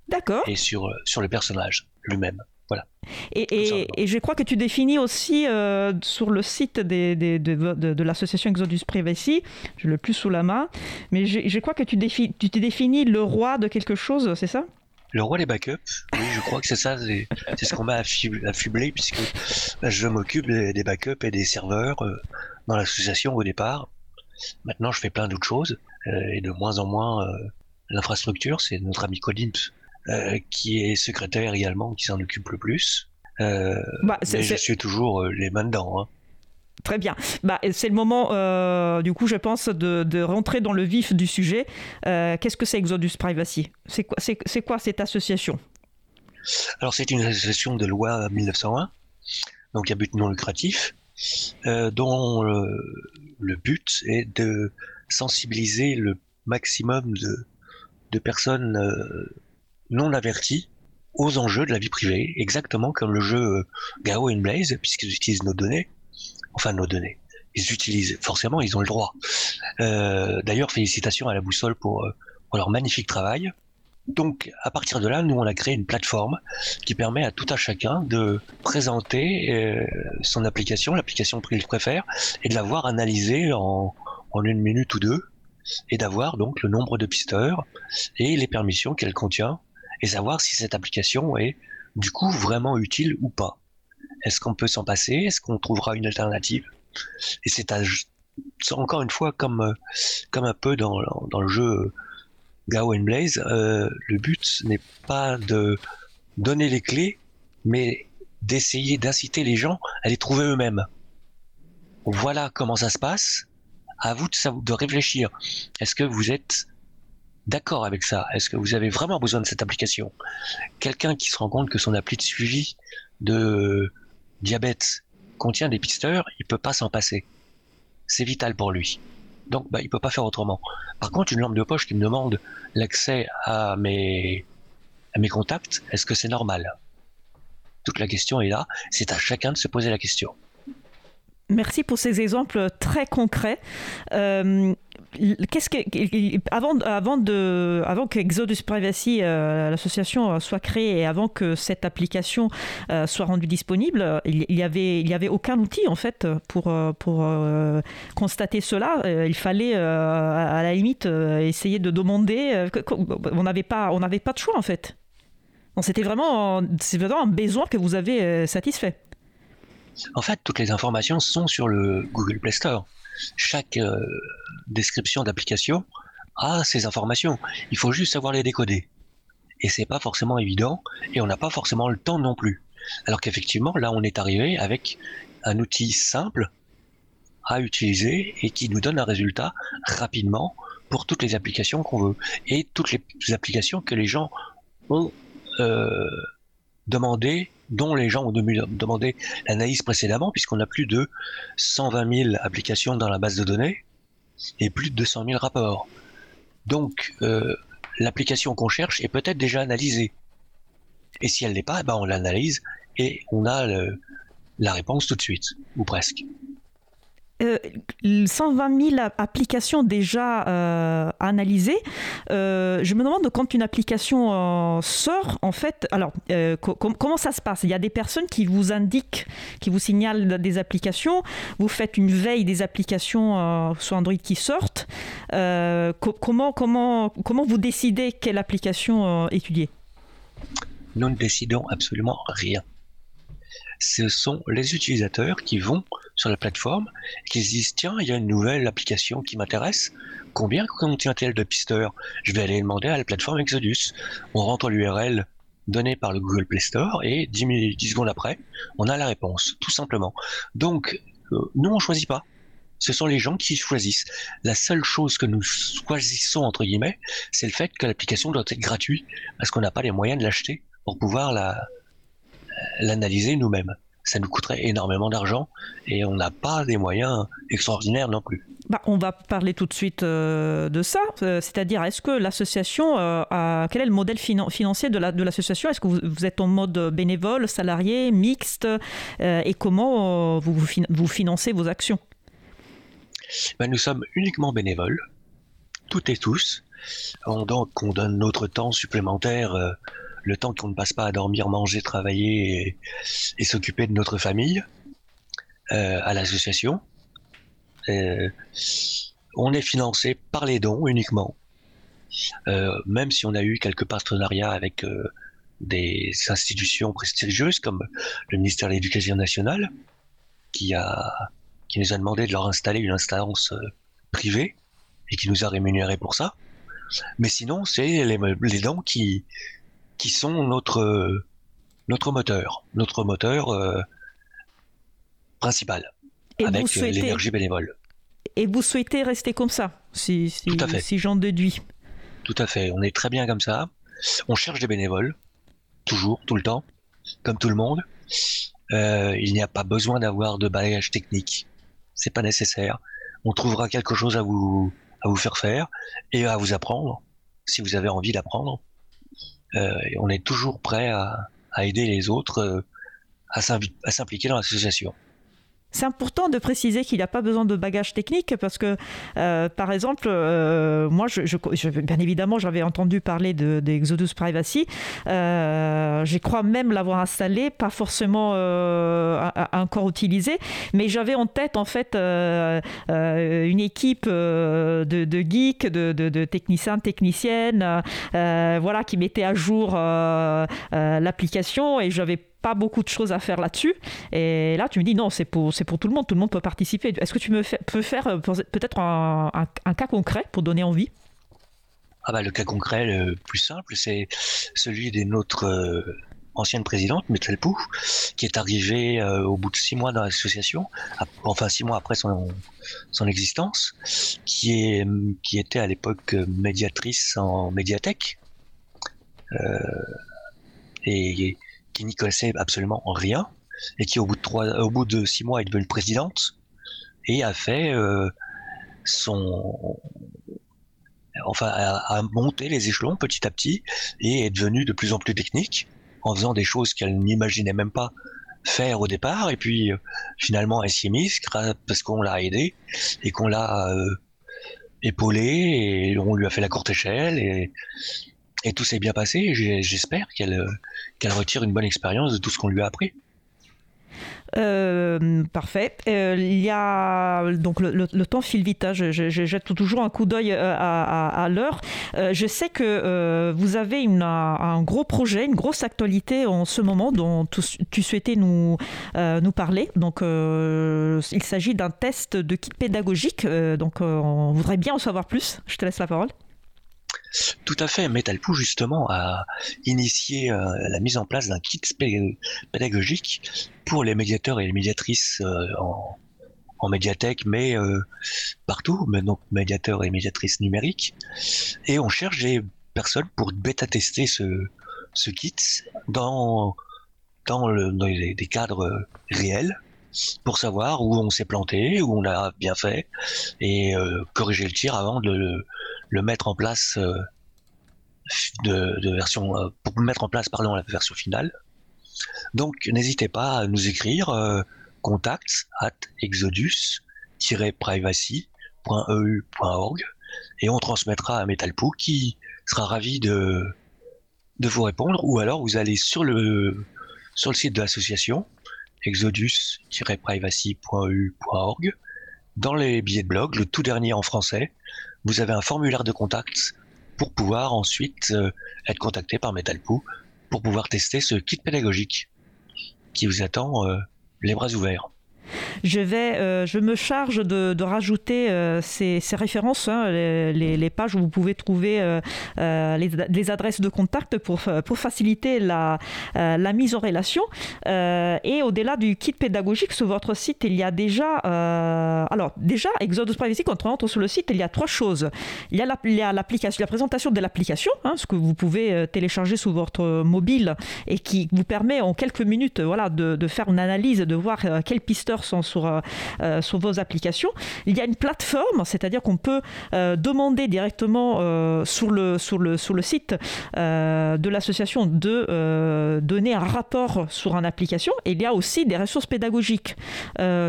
D'accord. Et sur, euh, sur le personnage lui-même. Voilà. Et, et- et je crois que tu définis aussi euh, sur le site des- des- de, de- de l'association Exodus Privacy, je l'ai plus sous la main, mais je, je crois que tu, défi- tu t'es défini le roi de quelque chose, c'est ça? Le roi des backups, oui, je crois que c'est ça, c'est c'est ce qu'on m'a affublé, puisque je m'occupe des, des backups et des serveurs euh, dans l'association au départ. Maintenant, je fais plein d'autres choses, euh, et de moins en moins euh, l'infrastructure, c'est notre ami euh, qui est secrétaire également, qui s'en occupe le plus. Euh, Bah, mais je suis toujours les mains dedans. Hein. Très bien. Bah, c'est le moment, euh, du coup, je pense, de, rentrer dans le vif du sujet. Euh, Qu'est-ce que c'est Exodus Privacy? C'est quoi, cette association? Alors c'est une association de loi 1901, donc à but non lucratif, euh, dont le but est de sensibiliser le maximum de, de personnes non averties aux enjeux de la vie privée, exactement comme le jeu Gao and Blaze, puisqu'ils utilisent nos données, enfin nos données. Ils utilisent, forcément, ils ont le droit. Euh, D'ailleurs, félicitations à la boussole pour, euh, pour leur magnifique travail. Donc, à partir de là, nous, on a créé une plateforme qui permet à tout à chacun de présenter euh, son application, l'application qu'il préfère, et de la voir analysée en, en une minute ou deux, et d'avoir donc le nombre de pisteurs et les permissions qu'elle contient, et savoir si cette application est du coup vraiment utile ou pas. Est-ce qu'on peut s'en passer? Est-ce qu'on trouvera une alternative? Et c'est encore une fois comme, euh, comme un peu dans, dans le jeu Gao and Blaze, euh, le but n'est pas de donner les clés, mais d'essayer d'inciter les gens à les trouver eux-mêmes. Voilà comment ça se passe. À vous de, de réfléchir. Est-ce que vous êtes d'accord avec ça? Est-ce que vous avez vraiment besoin de cette application? Quelqu'un qui se rend compte que son appli de suivi de diabète contient des pisteurs, il peut pas s'en passer. C'est vital pour lui. Donc, bah, il peut pas faire autrement. Par contre, une lampe de poche qui me demande l'accès à mes, à mes contacts, est-ce que c'est normal? Toute la question est là. C'est à chacun de se poser la question. Merci pour ces exemples très concrets. Euh, avant, avant, que Exodus Privacy, euh, l'association, euh, soit créée et avant que cette application soit rendue disponible, il il y avait, aucun outil en fait pour, pour constater cela. Il fallait à la limite essayer de demander. on n'avait pas, pas de choix en fait. C'était vraiment, c'est vraiment un besoin que vous avez satisfait. En fait, toutes les informations sont sur le Google Play Store. Chaque euh, description d'application a ces informations. Il faut juste savoir les décoder. Et c'est pas forcément évident, et on n'a pas forcément le temps non plus. Alors qu'effectivement, là, on est arrivé avec un outil simple à utiliser et qui nous donne un résultat rapidement pour toutes les applications qu'on veut. Et toutes les applications que les gens ont euh, demandé, dont les gens ont demandé l'analyse précédemment, puisqu'on a plus de 120 000 applications dans la base de données et plus de 200 000 rapports. Donc, euh, l'application qu'on cherche est peut-être déjà analysée. Et si elle l'est pas, ben on l'analyse et on a la réponse tout de suite, ou presque. Euh, 120 000 applications déjà euh, analysées. Euh, je me demande quand une application euh, sort, en fait, alors euh, co- com- comment ça se passe? Il y a des personnes qui vous indiquent, qui vous signalent des applications. Vous faites une veille des applications euh, sur Android qui sortent. Euh, co- comment, comment, comment vous décidez quelle application euh, étudier? Nous ne décidons absolument rien. Ce sont les utilisateurs qui vont sur la plateforme et qui se disent tiens, il y a une nouvelle application qui m'intéresse. Combien contient-elle de pisteurs? Je vais aller demander à la plateforme Exodus. On rentre l'URL donnée par le Google Play Store et 10, minutes- 10 secondes après, on a la réponse, tout simplement. Donc, euh, nous, on choisit pas. Ce sont les gens qui choisissent. La seule chose que nous choisissons, entre guillemets, c'est le fait que l'application doit être gratuite parce qu'on n'a pas les moyens de l'acheter pour pouvoir la, l'analyser nous-mêmes. Ça nous coûterait énormément d'argent et on n'a pas des moyens extraordinaires non plus. Bah, on va parler tout de suite euh, de ça, Euh, c'est-à-dire est-ce que l'association, euh, a- quel est le modèle finan- financier de la- de l'association? Est-ce que vous, vous êtes en mode bénévole, salarié, mixte Et comment vous, vous fin- vous financez vos actions? Ben, nous sommes uniquement bénévoles, toutes et tous. On, donc, on donne notre temps supplémentaire, le temps qu'on ne passe pas à dormir, manger, travailler et, s'occuper de notre famille euh, à l'association. Euh, on est financé par les dons uniquement, Euh, même si on a eu quelques partenariats avec des institutions prestigieuses comme le ministère de l'Éducation nationale, qui a qui nous a demandé de leur installer une instance privée et qui nous a rémunéré pour ça. Mais sinon, c'est les dons qui, qui sont notre, notre moteur, notre moteur euh, principal, Et avec euh, souhaitez- l'énergie bénévole. Et vous souhaitez rester comme ça, si, si, Tout à fait. si j'en déduis Tout à fait, on est très bien comme ça. On cherche des bénévoles, toujours, tout le temps, comme tout le monde. Euh, il n'y a pas besoin d'avoir de bagage technique, c'est pas nécessaire. On trouvera quelque chose à vous à vous faire faire et à vous apprendre si vous avez envie d'apprendre. Euh, et on est toujours prêt à, à aider les autres euh, à s'impliquer dans l'association. C'est important de préciser qu'il n'y a pas besoin de bagage technique parce que, euh, par exemple, euh, moi, bien évidemment, j'avais entendu parler de, Privacy. Euh, je crois même l'avoir installé, pas forcément euh, encore utilisé, mais j'avais en tête en fait une équipe de, geeks, de, de- techniciens, techniciennes, voilà, qui mettaient à jour l'application et j'avais pas beaucoup de choses à faire là-dessus. Et là, tu me dis non, c'est pour, pour tout le monde, tout le monde peut participer. Est-ce que tu me peux faire euh, peut-être un, cas concret pour donner envie? Ah bah, le cas concret le plus simple, c'est celui de notre euh, ancienne présidente, Metel Pou, qui est arrivée euh, au bout de six mois dans l'association, enfin six mois après son, son existence, qui, est, qui était à l'époque médiatrice en médiathèque, et qui n'y connaissait absolument rien, et qui au bout de, trois, au bout de six mois est devenue présidente, et a fait euh, son enfin à monter les échelons petit à petit et est devenue de plus en plus technique en faisant des choses qu'elle n'imaginait même pas faire au départ et puis euh, finalement elle s'y est mise parce qu'on l'a aidé et qu'on l'a euh, épaulé et on lui a fait la courte échelle et tout s'est bien passé j'espère qu'elle euh, qu'elle retire une bonne expérience de tout ce qu'on lui a appris. Euh, parfait. Euh, il y a donc le, temps file vite. hein. Je, je- je jette toujours un coup d'œil à, l'heure. Je sais que vous avez une- un, gros projet, une grosse actualité en ce moment dont tu, tu souhaitais nous nous parler. Donc, il s'agit d'un test de kit pédagogique. Donc, on voudrait bien en savoir plus. Je te laisse la parole. Tout à fait. Metalpoo, justement, a initié euh, la mise en place d'un kit pédagogique pour les médiateurs et les médiatrices euh, en, médiathèque, mais euh, partout, mais donc médiateurs et médiatrices numériques. Et on cherche des personnes pour bêta-tester ce, kit dans, des, cadres réels pour savoir où on s'est planté, où on a bien fait, et corriger le tir avant de le, mettre en place euh, de, de version euh, pour mettre en place pardon la version finale. Donc n'hésitez pas à nous écrire euh, contact at exodus-privacy.eu.org et on transmettra à Metalpo qui sera ravi de de vous répondre ou alors vous allez sur le sur le site de l'association exodus-privacy.eu.org dans les billets de blog, le tout dernier en français, vous avez un formulaire de contact pour pouvoir ensuite euh, être contacté par Metalpoo pour pouvoir tester ce kit pédagogique qui vous attend euh, les bras ouverts. Je, vais, euh, je me charge de, rajouter euh, ces, ces, références, hein, les, pages où vous pouvez trouver euh, les, adresses de contact pour, pour faciliter la, mise en relation. et au-delà du kit pédagogique sur votre site, il y a déjà, alors déjà, Exodus Privacy, quand on entre sur le site, il y a trois choses. Il y a la, présentation de l'application, hein, ce que vous pouvez télécharger sur votre mobile et qui vous permet en quelques minutes voilà, de, de faire une analyse, de voir quels pisteurs sont sur, euh, euh, sur vos applications. Il y a une plateforme, c'est-à-dire qu'on peut euh, demander directement sur, le, site de l'association de donner un rapport sur une application. Il y a aussi des ressources pédagogiques.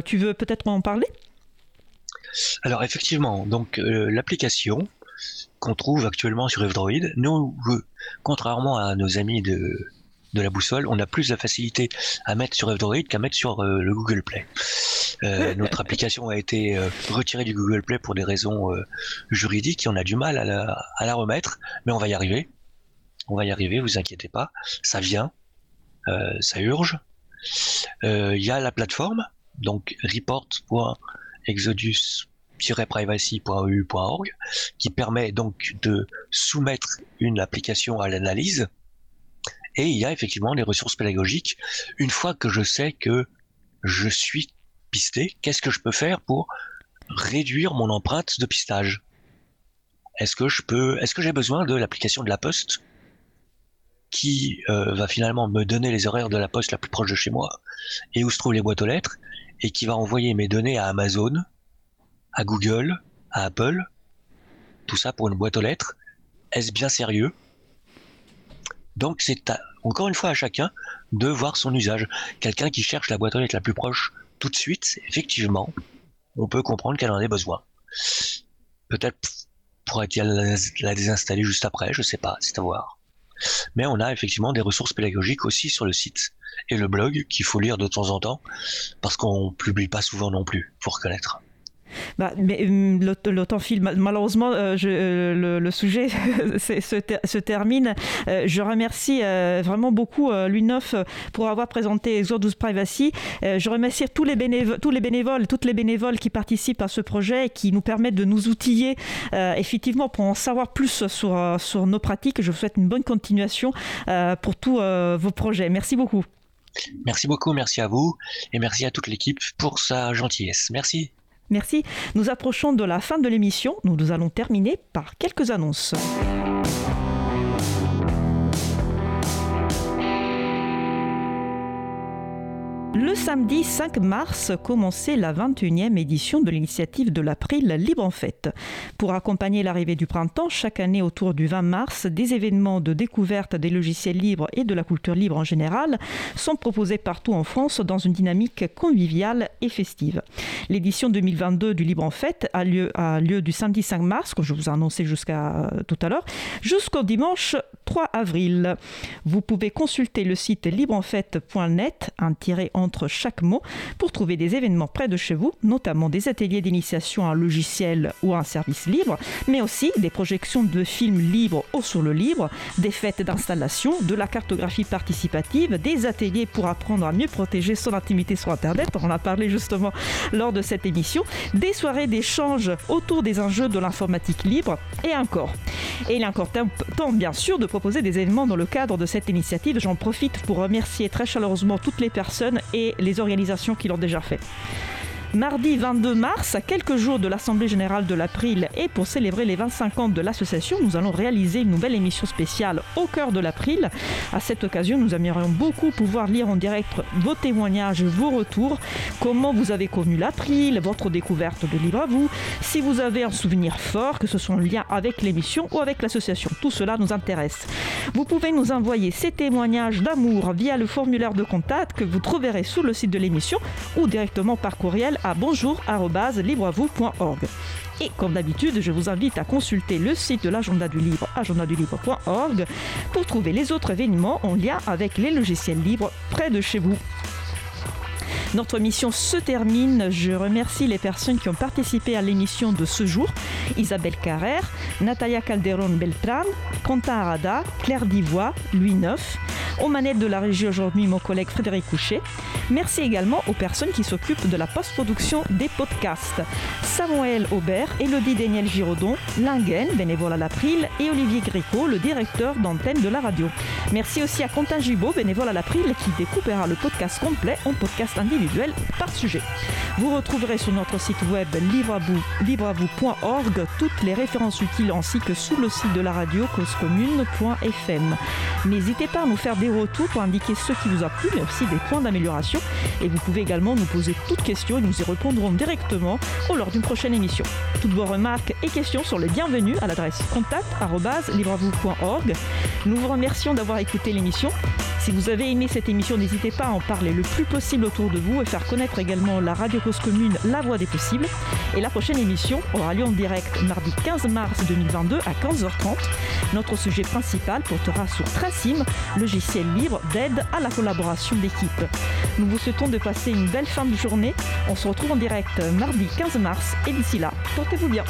tu veux peut-être en parler? Alors effectivement, donc l'application qu'on trouve actuellement sur Android, nous, contrairement à nos amis de, de la boussole, on a plus de facilité à mettre sur Android qu'à mettre sur euh, le Google Play. Euh, notre application a été euh, retirée du Google Play pour des raisons juridiques et on a du mal à la, à la, remettre, mais on va y arriver. On va y arriver, vous inquiétez pas, ça vient, ça urge. Il y a la plateforme, donc report.exodus-privacy.eu.org, qui permet donc de soumettre une application à l'analyse et il y a effectivement les ressources pédagogiques. Une fois que je sais que je suis pisté, qu'est-ce que je peux faire pour réduire mon empreinte de pistage? Est-ce que je peux, est-ce que j'ai besoin de l'application de la Poste qui euh, va finalement me donner les horaires de la Poste la plus proche de chez moi et où se trouvent les boîtes aux lettres et qui va envoyer mes données à Amazon, à Google, à Apple, tout ça pour une boîte aux lettres? Est-ce bien sérieux? Donc c'est encore une fois à chacun de voir son usage. Quelqu'un qui cherche la boîte aux lettres la plus proche tout de suite, effectivement, on peut comprendre qu'elle en ait besoin. Peut-être pourrait-il la désinstaller juste après, je sais pas, c'est à voir. Mais on a effectivement des ressources pédagogiques aussi sur le site et le blog qu'il faut lire de temps en temps parce qu'on publie pas souvent non plus, faut reconnaître. Bah, mais hum, le, le, temps file. Malheureusement, euh, euh, le, sujet se, ter se, termine. Euh, je remercie euh, vraiment beaucoup euh, l'UNOF pour avoir présenté Exodus Privacy. Euh, je remercie tous les, tous les bénévoles, toutes les bénévoles qui participent à ce projet et qui nous permettent de nous outiller effectivement pour en savoir plus sur, sur nos pratiques. Je vous souhaite une bonne continuation pour tous vos projets. Merci beaucoup. Merci beaucoup, merci à vous et merci à toute l'équipe pour sa gentillesse. Merci. Merci. Nous approchons de la fin de l'émission. Nous, allons terminer par quelques annonces. Le samedi 5 mars commençait la 21e édition de l'initiative de l'April Libre en Fête. Pour accompagner l'arrivée du printemps, chaque année autour du 20 mars, des événements de découverte des logiciels libres et de la culture libre en général sont proposés partout en France dans une dynamique conviviale et festive. L'édition 2022 du Libre en Fête a lieu, du samedi 5 mars, comme je vous ai annoncé jusqu'à euh, tout à l'heure, jusqu'au dimanche 3 avril. Vous pouvez consulter le site libreenfête.net, chaque mot pour trouver des événements près de chez vous, notamment des ateliers d'initiation à un logiciel ou à un service libre, mais aussi des projections de films libres ou sur le libre, des fêtes d'installation, de la cartographie participative, des ateliers pour apprendre à mieux protéger son intimité sur Internet, on en a parlé justement lors de cette émission, des soirées d'échange autour des enjeux de l'informatique libre et encore. Et il est encore temps bien sûr de proposer des événements dans le cadre de cette initiative. J'en profite pour remercier très chaleureusement toutes les personnes et les organisations qui l'ont déjà fait. Mardi 22 mars, à quelques jours de l'Assemblée générale de l'April et pour célébrer les 25 ans de l'association, nous allons réaliser une nouvelle émission spéciale au cœur de l'April. À cette occasion, nous aimerions beaucoup pouvoir lire en direct vos témoignages, vos retours, comment vous avez connu l'April, votre découverte de Libre à vous, si vous avez un souvenir fort, que ce soit en lien avec l'émission ou avec l'association. Tout cela nous intéresse. Vous pouvez nous envoyer ces témoignages d'amour via le formulaire de contact que vous trouverez sous le site de l'émission ou directement par courriel à bonjour@libreavou.org. Et comme d'habitude, je vous invite à consulter le site de l'agenda du livre, agendadulivre.org, pour trouver les autres événements en lien avec les logiciels libres près de chez vous. Notre mission se termine. Je remercie les personnes qui ont participé à l'émission de ce jour. Isabelle Carrère, Natalia Calderon Beltran, Quentin Arada, Claire Divois, Louis Neuf. Aux manettes de la régie aujourd'hui, mon collègue Frédéric Couchet. Merci également aux personnes qui s'occupent de la post-production des podcasts. Samuel Aubert, Elodie Daniel Giraudon, Lingen, bénévole à l'April, et Olivier Gréco, le directeur d'antenne de la radio. Merci aussi à Quentin Gibaud, bénévole à l'April, qui découpera le podcast complet en podcast individuel par sujet. Vous retrouverez sur notre site web livreavou.org toutes les références utiles ainsi que sous le site de la radio causecommune.fm. N'hésitez pas à nous faire des retours pour indiquer ce qui vous a plu, mais aussi des points d'amélioration. Et vous pouvez également nous poser toutes questions et nous y répondrons directement au lors d'une prochaine émission. Toutes vos remarques et questions sont les bienvenues à l'adresse contact.libravou.org. Nous vous remercions d'avoir écouté l'émission. Si vous avez aimé cette émission, n'hésitez pas à en parler le plus possible autour de et faire connaître également la radio cause commune La Voix des possibles. Et la prochaine émission aura lieu en direct mardi 15 mars 2022 à 15h30. Notre sujet principal portera sur Tracim, logiciel libre d'aide à la collaboration d'équipe. Nous vous souhaitons de passer une belle fin de journée. On se retrouve en direct mardi 15 mars et d'ici là, portez-vous bien.